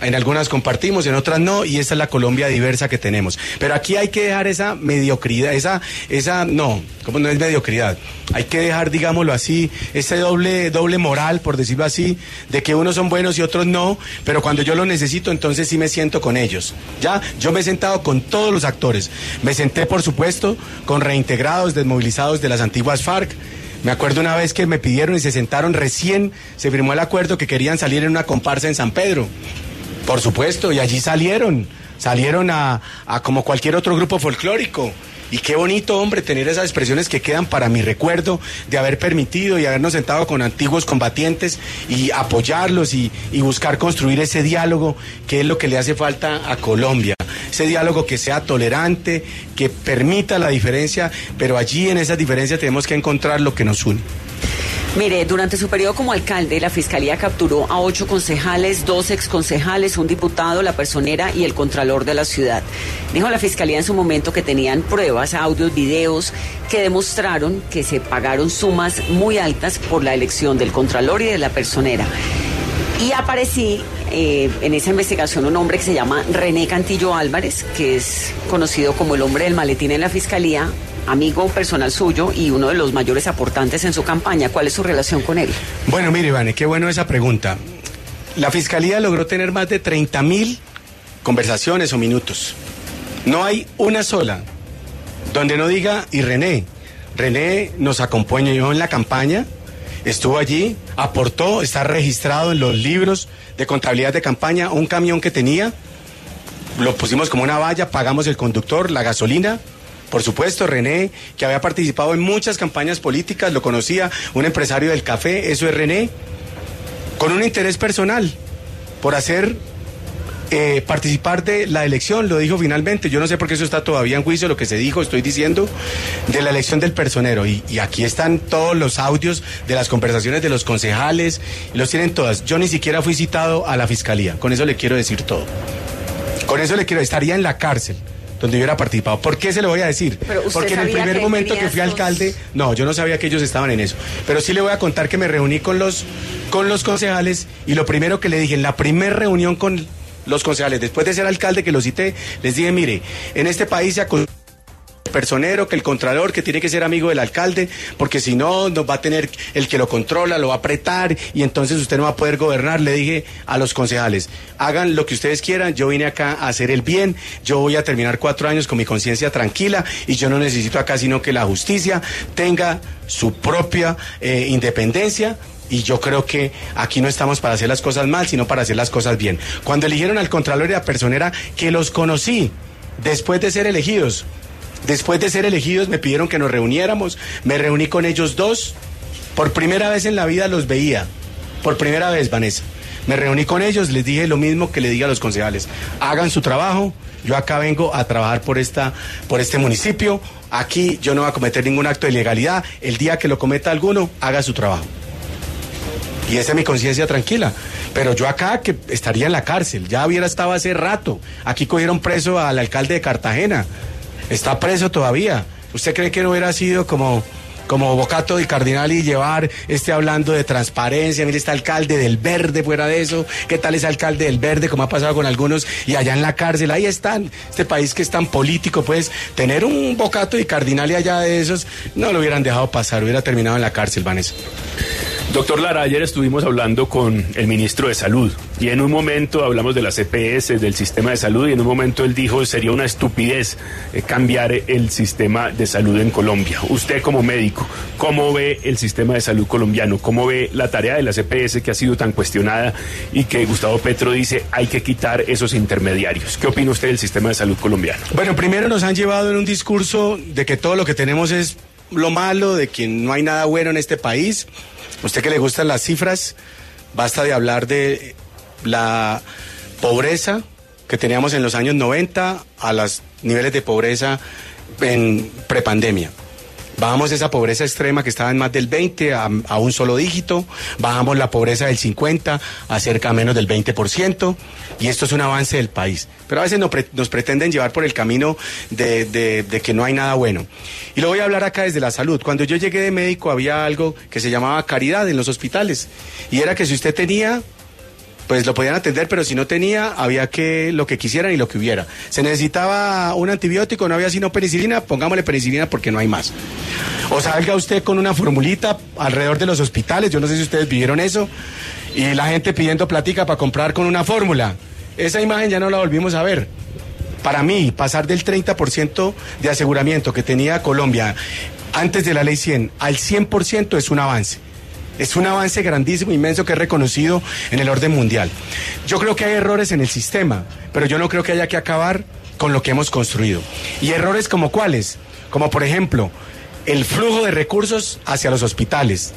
En algunas compartimos, en otras no, y esa es la Colombia diversa que tenemos. Pero aquí hay que dejar esa mediocridad, esa, esa, no, como no es mediocridad, hay que dejar, digámoslo así, ese doble, doble moral, por decirlo así, de que unos son buenos y otros no, pero cuando yo lo necesito, entonces sí me siento con ellos. Ya, yo me he sentado con todos los actores. Me senté, por supuesto, con reintegrados, desmovilizados de las antiguas FARC. Me acuerdo una vez que me pidieron y se sentaron recién, se firmó el acuerdo que querían salir en una comparsa en San Pedro. Por supuesto, y allí salieron, salieron a, a como cualquier otro grupo folclórico. Y qué bonito, hombre, tener esas expresiones que quedan para mi recuerdo de haber permitido y habernos sentado con antiguos combatientes y apoyarlos y, buscar construir ese diálogo que es lo que le hace falta a Colombia. Ese diálogo que sea tolerante, que permita la diferencia, pero allí en esas diferencias tenemos que encontrar lo que nos une. Mire, durante su periodo como alcalde, la Fiscalía capturó a ocho concejales, dos exconcejales, un diputado, la personera y el contralor de la ciudad. Dijo la Fiscalía en su momento que tenían pruebas, audios, videos que demostraron que se pagaron sumas muy altas por la elección del contralor y de la personera. Y aparecí eh, en esa investigación un hombre que se llama René Cantillo Álvarez, que es conocido como el hombre del maletín en la Fiscalía, amigo personal suyo y uno de los mayores aportantes en su campaña. ¿Cuál es su relación con él? Bueno, mire, Ivane, qué bueno esa pregunta. La Fiscalía logró tener más de 30 mil conversaciones o minutos. No hay una sola donde no diga, y René, René nos acompañó en la campaña, estuvo allí, aportó, está registrado en los libros de contabilidad de campaña, un camión que tenía, lo pusimos como una valla, pagamos el conductor, la gasolina, por supuesto, René, que había participado en muchas campañas políticas, lo conocía, un empresario del café, eso es René, con un interés personal por hacer eh, participar de la elección, lo dijo finalmente, yo no sé por qué eso está todavía en juicio, lo que se dijo, estoy diciendo, de la elección del personero. Y, y aquí están todos los audios de las conversaciones de los concejales, los tienen todas. Yo ni siquiera fui citado a la fiscalía, con eso le quiero decir todo. Con eso le quiero, estaría en la cárcel donde yo hubiera participado. ¿Por qué se lo voy a decir? Porque en el primer que momento que fui alcalde, no, yo no sabía que ellos estaban en eso. Pero sí le voy a contar que me reuní con los, con los concejales y lo primero que le dije en la primera reunión con los concejales, después de ser alcalde que lo cité, les dije, mire, en este país se personero, que el contralor, que tiene que ser amigo del alcalde, porque si no, nos va a tener el que lo controla, lo va a apretar y entonces usted no va a poder gobernar. Le dije a los concejales, hagan lo que ustedes quieran, yo vine acá a hacer el bien, yo voy a terminar cuatro años con mi conciencia tranquila y yo no necesito acá sino que la justicia tenga su propia eh, independencia y yo creo que aquí no estamos para hacer las cosas mal, sino para hacer las cosas bien. Cuando eligieron al Contralor y a Personera, que los conocí después de ser elegidos, después de ser elegidos me pidieron que nos reuniéramos, me reuní con ellos dos, por primera vez en la vida los veía, por primera vez, Vanessa. Me reuní con ellos, les dije lo mismo que le diga a los concejales, hagan su trabajo, yo acá vengo a trabajar por, esta, por este municipio, aquí yo no voy a cometer ningún acto de ilegalidad, el día que lo cometa alguno, haga su trabajo. Y esa es mi conciencia tranquila. Pero yo acá que estaría en la cárcel, ya hubiera estado hace rato. Aquí cogieron preso al alcalde de Cartagena. Está preso todavía. ¿Usted cree que no hubiera sido como, como Bocato y Cardinal y llevar este hablando de transparencia? Mire, está alcalde del verde fuera de eso. ¿Qué tal es alcalde del verde? Como ha pasado con algunos. Y allá en la cárcel, ahí están. Este país que es tan político, pues tener un Bocato y Cardinal y allá de esos, no lo hubieran dejado pasar, hubiera terminado en la cárcel, Vanessa. Doctor Lara, ayer estuvimos hablando con el ministro de Salud y en un momento hablamos de las EPS, del sistema de salud y en un momento él dijo sería una estupidez eh, cambiar el sistema de salud en Colombia. Usted como médico, ¿cómo ve el sistema de salud colombiano? ¿Cómo ve la tarea de las EPS que ha sido tan cuestionada y que Gustavo Petro dice hay que quitar esos intermediarios? ¿Qué opina usted del sistema de salud colombiano? Bueno, primero nos han llevado en un discurso de que todo lo que tenemos es lo malo, de que no hay nada bueno en este país. Usted que le gustan las cifras, basta de hablar de la pobreza que teníamos en los años 90 a los niveles de pobreza en prepandemia. Bajamos esa pobreza extrema que estaba en más del 20 a, a, un solo dígito, bajamos la pobreza del 50 a cerca menos del 20%, y esto es un avance del país. Pero a veces nos, pre, nos pretenden llevar por el camino de, de, de, que no hay nada bueno. Y lo voy a hablar acá desde la salud. Cuando yo llegué de médico había algo que se llamaba caridad en los hospitales, y era que si usted tenía pues lo podían atender, pero si no tenía, había que lo que quisieran y lo que hubiera. Se necesitaba un antibiótico, no había sino penicilina, pongámosle penicilina porque no hay más. O salga usted con una formulita alrededor de los hospitales, yo no sé si ustedes vivieron eso, y la gente pidiendo platica para comprar con una fórmula. Esa imagen ya no la volvimos a ver. Para mí, pasar del 30% de aseguramiento que tenía Colombia antes de la ley 100 al 100% es un avance. Es un avance grandísimo, inmenso, que es reconocido en el orden mundial. Yo creo que hay errores en el sistema, pero yo no creo que haya que acabar con lo que hemos construido. ¿Y errores como cuáles? Como por ejemplo, el flujo de recursos hacia los hospitales,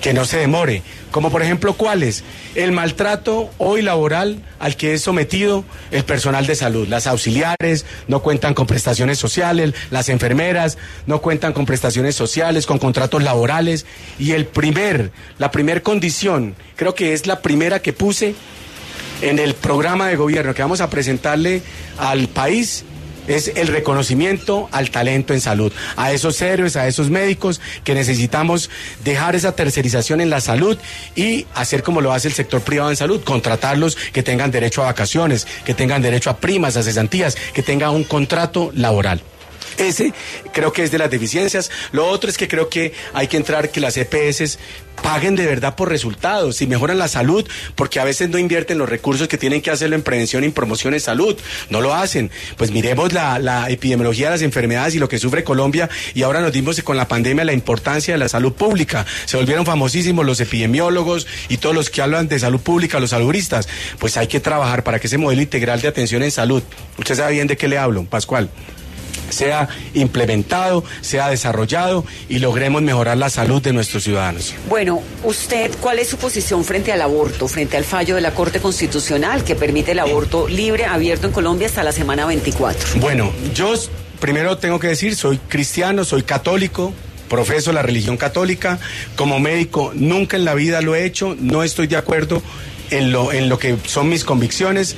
que no se demore. Como por ejemplo, ¿cuáles? El maltrato hoy laboral al que es sometido el personal de salud. Las auxiliares no cuentan con prestaciones sociales, las enfermeras no cuentan con prestaciones sociales, con contratos laborales. Y el primer, la primer condición, creo que es la primera que puse en el programa de gobierno que vamos a presentarle al país es el reconocimiento al talento en salud, a esos héroes, a esos médicos que necesitamos dejar esa tercerización en la salud y hacer como lo hace el sector privado en salud, contratarlos que tengan derecho a vacaciones, que tengan derecho a primas, a cesantías, que tengan un contrato laboral. Ese creo que es de las deficiencias. Lo otro es que creo que hay que entrar que las EPS paguen de verdad por resultados y mejoran la salud, porque a veces no invierten los recursos que tienen que hacerlo en prevención y en promoción de salud. No lo hacen. Pues miremos la, epidemiología de las enfermedades y lo que sufre Colombia y ahora nos dimos con la pandemia la importancia de la salud pública. Se volvieron famosísimos los epidemiólogos y todos los que hablan de salud pública, los saluristas. Pues hay que trabajar para que ese modelo integral de atención en salud, usted sabe bien de qué le hablo, Pascual sea implementado, sea desarrollado y logremos mejorar la salud de nuestros ciudadanos. Bueno, usted, ¿cuál es su posición frente al aborto, frente al fallo de la Corte Constitucional que permite el aborto libre, abierto en Colombia hasta la semana 24? Bueno, yo primero tengo que decir, soy cristiano, soy católico, profeso la religión católica, como médico nunca en la vida lo he hecho, no estoy de acuerdo en lo, en lo que son mis convicciones,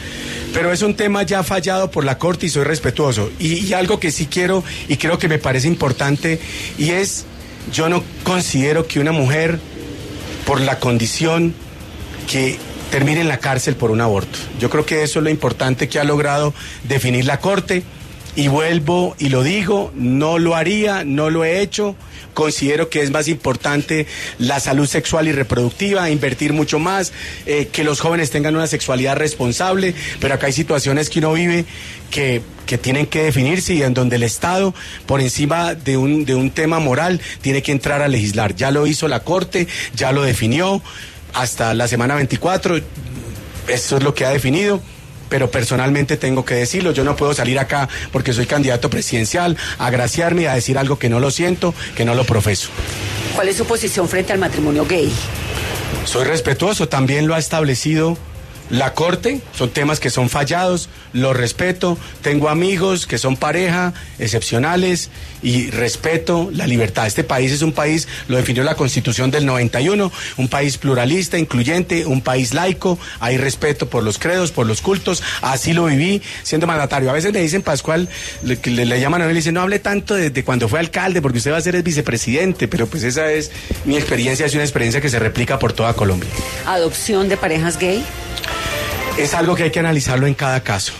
pero es un tema ya fallado por la Corte y soy respetuoso. Y, y, algo que sí quiero y creo que me parece importante y es, yo no considero que una mujer, por la condición que termine en la cárcel por un aborto. Yo creo que eso es lo importante que ha logrado definir la Corte y vuelvo y lo digo, no lo haría, no lo he hecho. Considero que es más importante la salud sexual y reproductiva, invertir mucho más, eh, que los jóvenes tengan una sexualidad responsable, pero acá hay situaciones que uno vive que, que tienen que definirse y en donde el Estado, por encima de un, de un tema moral, tiene que entrar a legislar. Ya lo hizo la Corte, ya lo definió hasta la semana 24, eso es lo que ha definido pero personalmente tengo que decirlo, yo no puedo salir acá porque soy candidato presidencial a agraciarme y a decir algo que no lo siento, que no lo profeso. ¿Cuál es su posición frente al matrimonio gay? Soy respetuoso, también lo ha establecido la Corte, son temas que son fallados, los respeto, tengo amigos que son pareja, excepcionales, y respeto la libertad. Este país es un país, lo definió la Constitución del 91, un país pluralista, incluyente, un país laico, hay respeto por los credos, por los cultos, así lo viví siendo mandatario. A veces me dicen, Pascual, le, llaman a él y le dicen, no hable tanto desde de cuando fue alcalde, porque usted va a ser el vicepresidente, pero pues esa es mi experiencia, es una experiencia que se replica por toda Colombia. ¿Adopción de parejas gay? Es algo que hay que analizarlo en cada caso.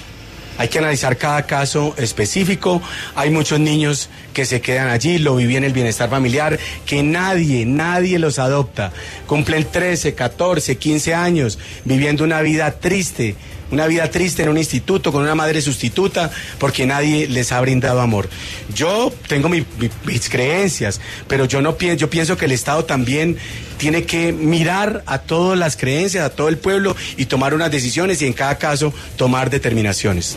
Hay que analizar cada caso específico. Hay muchos niños que se quedan allí, lo viví en el bienestar familiar, que nadie, nadie los adopta. Cumplen 13, 14, 15 años viviendo una vida triste, una vida triste en un instituto con una madre sustituta porque nadie les ha brindado amor. Yo tengo mi, mi, mis creencias, pero yo no pienso, yo pienso que el Estado también tiene que mirar a todas las creencias, a todo el pueblo y tomar unas decisiones y en cada caso tomar determinaciones.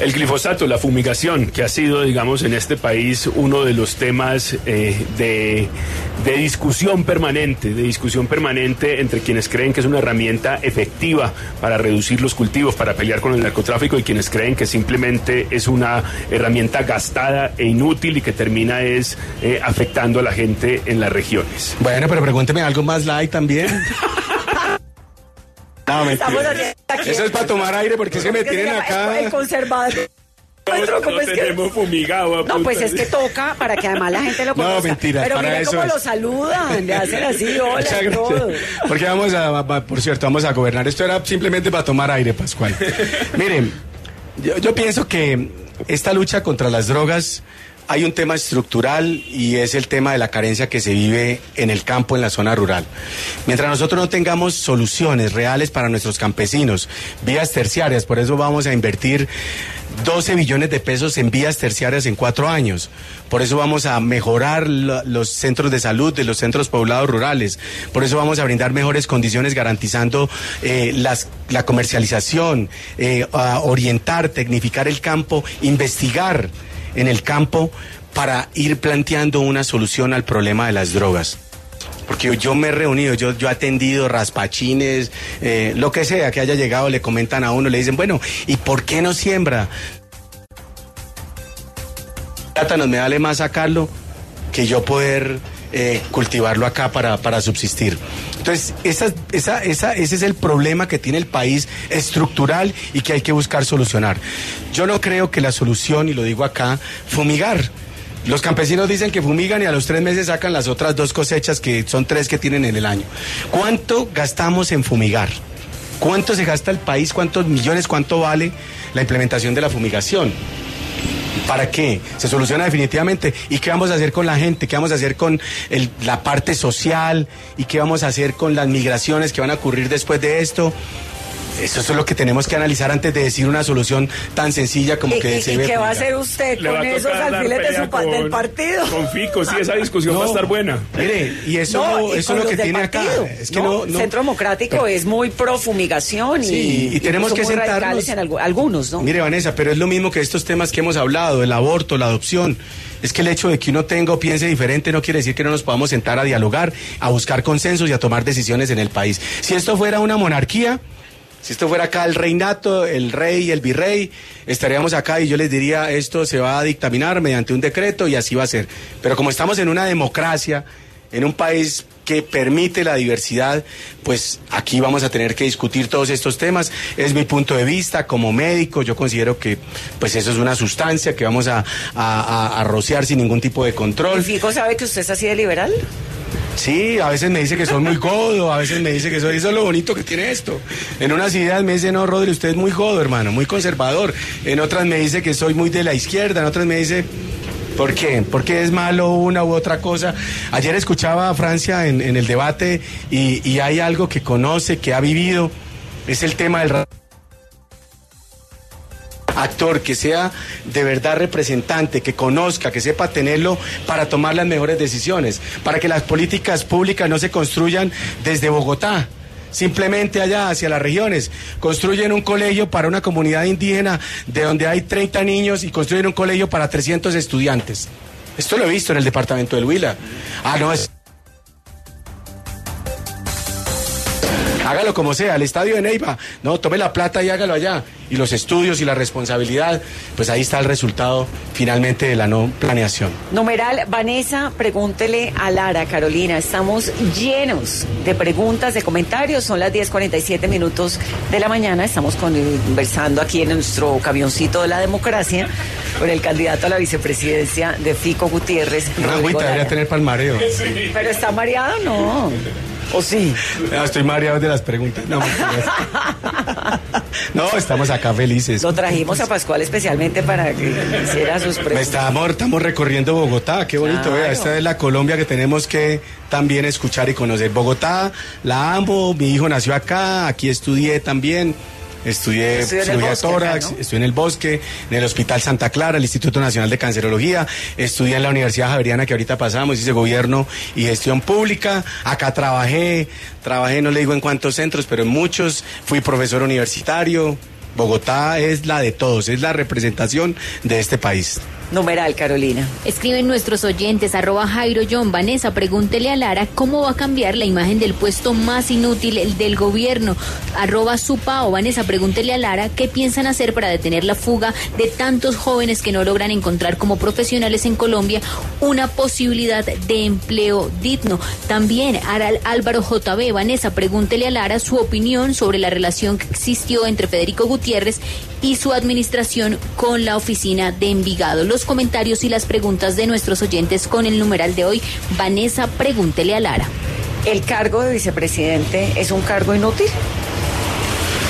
El glifosato, la fumigación, que ha sido, digamos, en este país uno de los temas eh, de, de, discusión permanente, de discusión permanente entre quienes creen que es una herramienta efectiva para reducir los cultivos, para pelear con el narcotráfico y quienes creen que simplemente es una herramienta gastada e inútil y que termina es eh, afectando a la gente en las regiones. Bueno, pero pregúnteme algo más light también. No, Eso es para tomar aire porque se me tienen acá. El conservador. No, no es tenemos que... fumigado. No, pues es que toca para que además la gente lo conozca. No, mentira. Pero para mira eso cómo es. lo saludan, le hacen así, hola, todo. Porque vamos a, por cierto, vamos a gobernar. Esto era simplemente para tomar aire, Pascual. Miren, yo, yo pienso que esta lucha contra las drogas hay un tema estructural y es el tema de la carencia que se vive en el campo, en la zona rural. Mientras nosotros no tengamos soluciones reales para nuestros campesinos, vías terciarias, por eso vamos a invertir 12 billones de pesos en vías terciarias en cuatro años. Por eso vamos a mejorar los centros de salud de los centros poblados rurales. Por eso vamos a brindar mejores condiciones garantizando eh, las, la comercialización, eh, a orientar, tecnificar el campo, investigar en el campo para ir planteando una solución al problema de las drogas. Porque yo me he reunido, yo, yo he atendido raspachines, eh, lo que sea que haya llegado, le comentan a uno, le dicen, bueno, ¿y por qué no siembra? Plátanos me vale más sacarlo que yo poder eh, cultivarlo acá para, para subsistir. Entonces, esa, esa, esa, ese es el problema que tiene el país estructural y que hay que buscar solucionar. Yo no creo que la solución, y lo digo acá, fumigar. Los campesinos dicen que fumigan y a los tres meses sacan las otras dos cosechas que son tres que tienen en el año. ¿Cuánto gastamos en fumigar? ¿Cuánto se gasta el país? ¿Cuántos millones? ¿Cuánto vale la implementación de la fumigación? ¿Para qué? Se soluciona definitivamente. ¿Y qué vamos a hacer con la gente? ¿Qué vamos a hacer con la parte social? ¿Y qué vamos a hacer con las migraciones que van a ocurrir después de esto? Eso es lo que tenemos que analizar antes de decir una solución tan sencilla como ¿Y, que y, se y ve. qué va a hacer usted con esos de su, pelea del partido? Con Fico, sí, esa discusión No. va a estar buena. Mire, y eso, No, y eso es lo que tiene partido. acá. Es que No, no, no- Centro Democrático es muy pro fumigación y, Sí, y tenemos que sentarnos. en algunos, ¿no? Mire, Vanessa, pero es lo mismo que estos temas que hemos hablado, el aborto, la adopción. Es que el hecho de que uno tenga o piense diferente no quiere decir que no nos podamos sentar a dialogar, a buscar consensos y a tomar decisiones en el país. Si esto fuera una monarquía, si esto fuera acá el reinato, el rey, el virrey, estaríamos acá y yo les diría esto se va a dictaminar mediante un decreto y así va a ser. Pero como estamos en una democracia, en un país que permite la diversidad, pues aquí vamos a tener que discutir todos estos temas. Es mi punto de vista como médico, yo considero que pues eso es una sustancia que vamos a, a- rociar sin ningún tipo de ¿Y control. Fico sabe que usted es así de liberal? Sí, a veces me dice que soy muy godo, a veces me dice que soy, eso es lo bonito que tiene esto. En unas ideas me dice, no, Rodri, usted es muy godo, hermano, muy conservador. En otras me dice que soy muy de la izquierda, en otras me dice, ¿por qué? Porque es malo una u otra cosa. Ayer escuchaba a Francia en, el debate y, hay algo que conoce, que ha vivido, es el tema del actor que sea de verdad representante, que conozca, que sepa tenerlo para tomar las mejores decisiones, para que las políticas públicas no se construyan desde Bogotá. Simplemente allá hacia las regiones. Construyen un colegio para una comunidad indígena de donde hay 30 niños y construyen un colegio para 300 estudiantes. Esto lo he visto en el departamento del Huila. Ah, no, es... Hágalo como sea, el estadio de Neiva. No, tome la plata y hágalo allá. Y los estudios y la responsabilidad, pues ahí está el resultado finalmente de la no planeación. Numeral, Vanessa, pregúntele a Lara, Carolina. Estamos llenos de preguntas, de comentarios. Son las 10:47 minutos de la mañana. Estamos conversando aquí en nuestro camioncito de la democracia con el candidato a la vicepresidencia de Fico Gutiérrez. Una agüita debería tener palmareo. Pero está mareado, no. ¿O sí? No, estoy mareado de las preguntas. No, no, estamos acá felices. Lo trajimos a Pascual especialmente para que hiciera sus preguntas. Estamos, estamos recorriendo Bogotá, qué bonito, Claro. vea, esta es la Colombia que tenemos que también escuchar y conocer. Bogotá, la amo, mi hijo nació acá, aquí estudié también. Estudié cirugía Bosque, tórax, estudié en el Bosque, en el Hospital Santa Clara, el Instituto Nacional de Cancerología, estudié en la Universidad Javeriana que ahorita pasamos, hice gobierno y gestión pública, acá trabajé, trabajé no le digo en cuántos centros, pero en muchos, fui profesor universitario. Bogotá es la de todos, es la representación de este país. Numeral, Carolina. Escriben nuestros oyentes, arroba Jairo John, Vanessa, pregúntele a Lara cómo va a cambiar la imagen del puesto más inútil, el del gobierno. Arroba Supao, Vanessa, pregúntele a Lara qué piensan hacer para detener la fuga de tantos jóvenes que no logran encontrar como profesionales en Colombia una posibilidad de empleo digno. También Aral Álvaro JB, Vanessa, pregúntele a Lara su opinión sobre la relación que existió entre Federico Gutiérrez y su administración con la oficina de Envigado. Los comentarios y las preguntas de nuestros oyentes con el numeral de hoy. Vanessa, pregúntele a Lara. ¿El cargo de vicepresidente es un cargo inútil?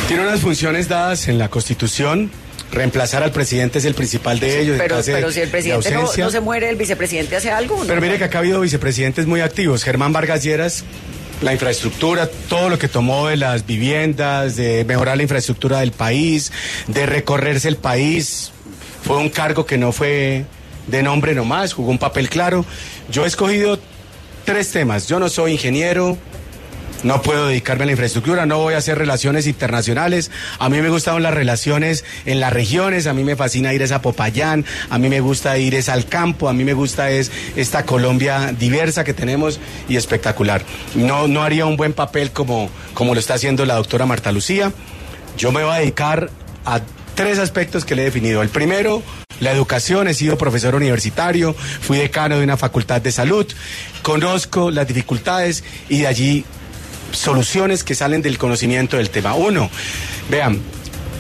Tiene unas funciones dadas en la Constitución. Reemplazar al presidente es el principal de ellos. Pero, si el de presidente no, no se muere, ¿el vicepresidente hace algo? ¿no? Pero mire que acá ha habido vicepresidentes muy activos. Germán Vargas Lleras, la infraestructura, todo lo que tomó de las viviendas, de mejorar la infraestructura del país, de recorrerse el país. Fue un cargo que no fue de nombre nomás, jugó un papel claro. Yo he escogido tres temas. Yo no soy ingeniero, no puedo dedicarme a la infraestructura, no voy a hacer relaciones internacionales. A mí me gustan las relaciones en las regiones, a mí me fascina ir a Popayán, a mí me gusta ir es al campo, a mí me gusta es esta Colombia diversa que tenemos y espectacular. No, no haría un buen papel como, como lo está haciendo la doctora Marta Lucía. Yo me voy a dedicar a tres aspectos que le he definido. El primero, la educación. He sido profesor universitario, fui decano de una facultad de salud, conozco las dificultades y de allí soluciones que salen del conocimiento del tema. Uno, vean,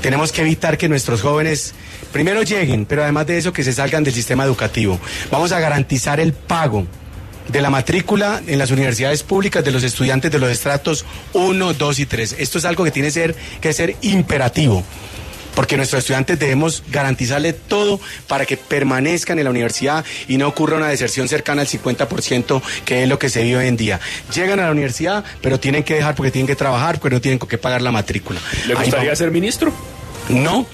tenemos que evitar que nuestros jóvenes primero lleguen, pero además de eso que se salgan del sistema educativo. Vamos a garantizar el pago de la matrícula en las universidades públicas de los estudiantes de los estratos 1, 2 y 3. Esto es algo que tiene ser, que ser imperativo porque nuestros estudiantes debemos garantizarle todo para que permanezcan en la universidad y no ocurra una deserción cercana al 50%, que es lo que se vive hoy en día. Llegan a la universidad, pero tienen que dejar porque tienen que trabajar, porque no tienen con qué pagar la matrícula. ¿Le gustaría ser ministro? No.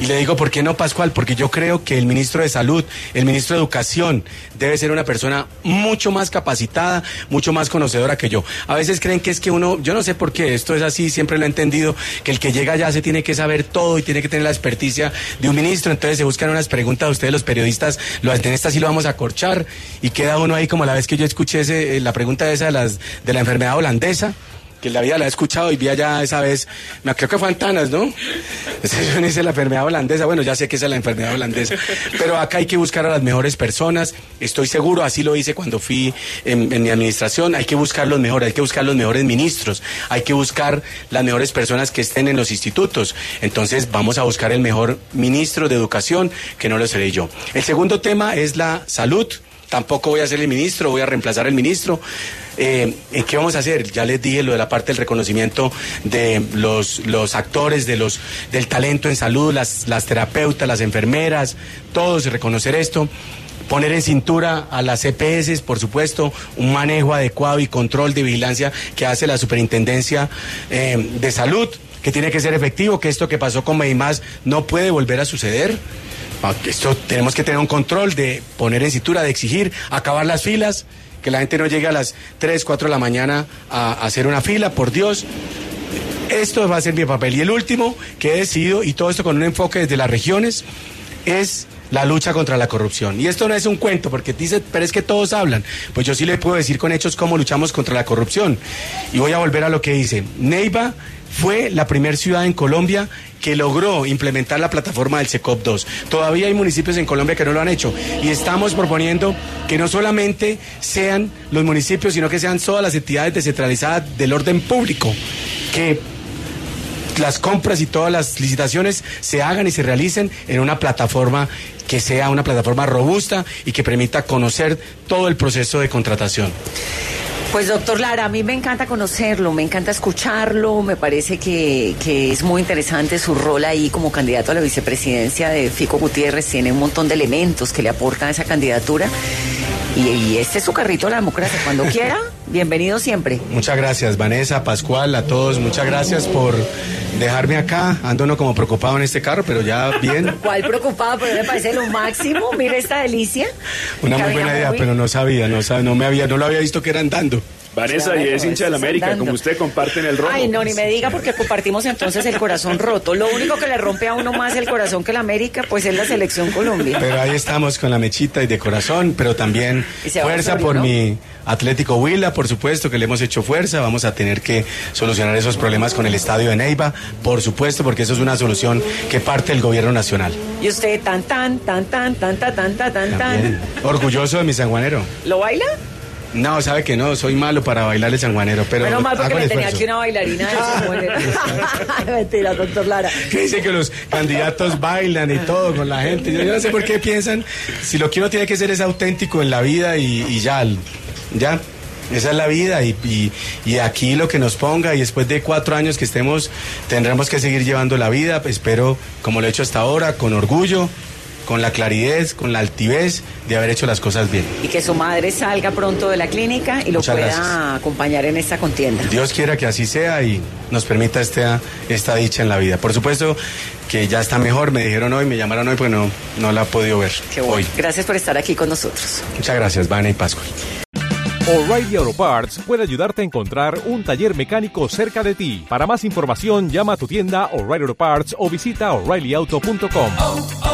Y le digo, ¿por qué no, Pascual? Porque yo creo que el ministro de Salud, el ministro de Educación, debe ser una persona mucho más capacitada, mucho más conocedora que yo. A veces creen que es que uno, yo no sé por qué esto es así, siempre lo he entendido, que el que llega allá se tiene que saber todo y tiene que tener la experticia de un ministro. Entonces se buscan unas preguntas a ustedes, los periodistas, lo, en esta sí lo vamos a corchar y queda uno ahí como la vez que yo escuché ese, eh, la pregunta esa de, las, de la enfermedad holandesa que la vida la he escuchado y vi allá esa vez, me creo que fue Antanas, ¿no? Eso dice la enfermedad holandesa, bueno, ya sé que esa es la enfermedad holandesa, pero acá hay que buscar a las mejores personas, estoy seguro, así lo hice cuando fui en, en mi administración, hay que buscar los mejores, hay que buscar los mejores ministros, hay que buscar las mejores personas que estén en los institutos, entonces vamos a buscar el mejor ministro de educación, que no lo seré yo. El segundo tema es la salud tampoco voy a ser el ministro, voy a reemplazar al ministro. Eh, ¿Qué vamos a hacer? Ya les dije lo de la parte del reconocimiento de los, actores, de los, del talento en salud, las, terapeutas, las enfermeras, todos reconocer esto poner en cintura a las EPS, por supuesto, un manejo adecuado y control de vigilancia que hace la Superintendencia eh, de Salud, que tiene que ser efectivo, que esto que pasó con Medimás no puede volver a suceder. Esto tenemos que tener un control de poner en cintura, de exigir, acabar las filas, que la gente no llegue a las 3, 4 de la mañana a, a hacer una fila, por Dios. Esto va a ser mi papel. Y el último que he decidido, y todo esto con un enfoque desde las regiones, es la lucha contra la corrupción. Y esto no es un cuento, porque dice, pero es que todos hablan. Pues yo sí le puedo decir con hechos cómo luchamos contra la corrupción. Y voy a volver a lo que dice. Neiva fue la primera ciudad en Colombia que logró implementar la plataforma del SECOP 2. Todavía hay municipios en Colombia que no lo han hecho y estamos proponiendo que no solamente sean los municipios, sino que sean todas las entidades descentralizadas del orden público, que las compras y todas las licitaciones se hagan y se realicen en una plataforma que sea una plataforma robusta y que permita conocer todo el proceso de contratación. Pues doctor Lara, a mí me encanta conocerlo, me encanta escucharlo, me parece que, que, es muy interesante su rol ahí como candidato a la vicepresidencia de Fico Gutiérrez, tiene un montón de elementos que le aportan a esa candidatura y, y este es su carrito a la democracia, cuando quiera, bienvenido siempre. Muchas gracias Vanessa, Pascual, a todos, muchas gracias por dejarme acá, ando no como preocupado en este carro, pero ya bien. ¿Cuál preocupado? Pero me parece lo máximo, mira esta delicia. Una muy buena idea, pero no sabía, no, sabía, no me había, no lo había visto que era andando. Vanessa, y es hincha de la América, como usted comparten el rojo. Ay, no, ni me diga porque compartimos entonces el corazón roto. Lo único que le rompe a uno más el corazón que la América, pues es la selección Colombia. Pero ahí estamos con la mechita y de corazón, pero también fuerza por ¿no? mi Atlético Huila, por supuesto que le hemos hecho fuerza. Vamos a tener que solucionar esos problemas con el estadio de Neiva, por supuesto, porque eso es una solución que parte del gobierno nacional. Y usted tan tan tan tan tan tan tan tan tan tan. Orgulloso de mi sanjuanero. ¿Lo baila? No, sabe que no, soy malo para bailar el sanjuanero, pero. Menos mal porque me tenía aquí una bailarina sanjuanero. Mentira, doctor Lara. Que dice que los candidatos bailan y todo con la gente. Yo, yo no sé por qué piensan, si lo que uno tiene que ser es auténtico en la vida y, y ya, ya. Esa es la vida y, y, y, aquí lo que nos ponga y después de cuatro años que estemos tendremos que seguir llevando la vida, espero como lo he hecho hasta ahora, con orgullo, con la claridad, con la altivez de haber hecho las cosas bien. Y que su madre salga pronto de la clínica y lo Muchas pueda gracias. acompañar en esta contienda. Dios quiera que así sea y nos permita esta, esta dicha en la vida. Por supuesto que ya está mejor, me dijeron hoy, me llamaron hoy, pues no, no la he podido ver Qué bueno. hoy. Gracias por estar aquí con nosotros. Muchas gracias, Vane y Pascual. O'Reilly Auto Parts puede ayudarte a encontrar un taller mecánico cerca de ti. Para más información, llama a tu tienda O'Reilly Auto Parts o visita oreillyauto.com.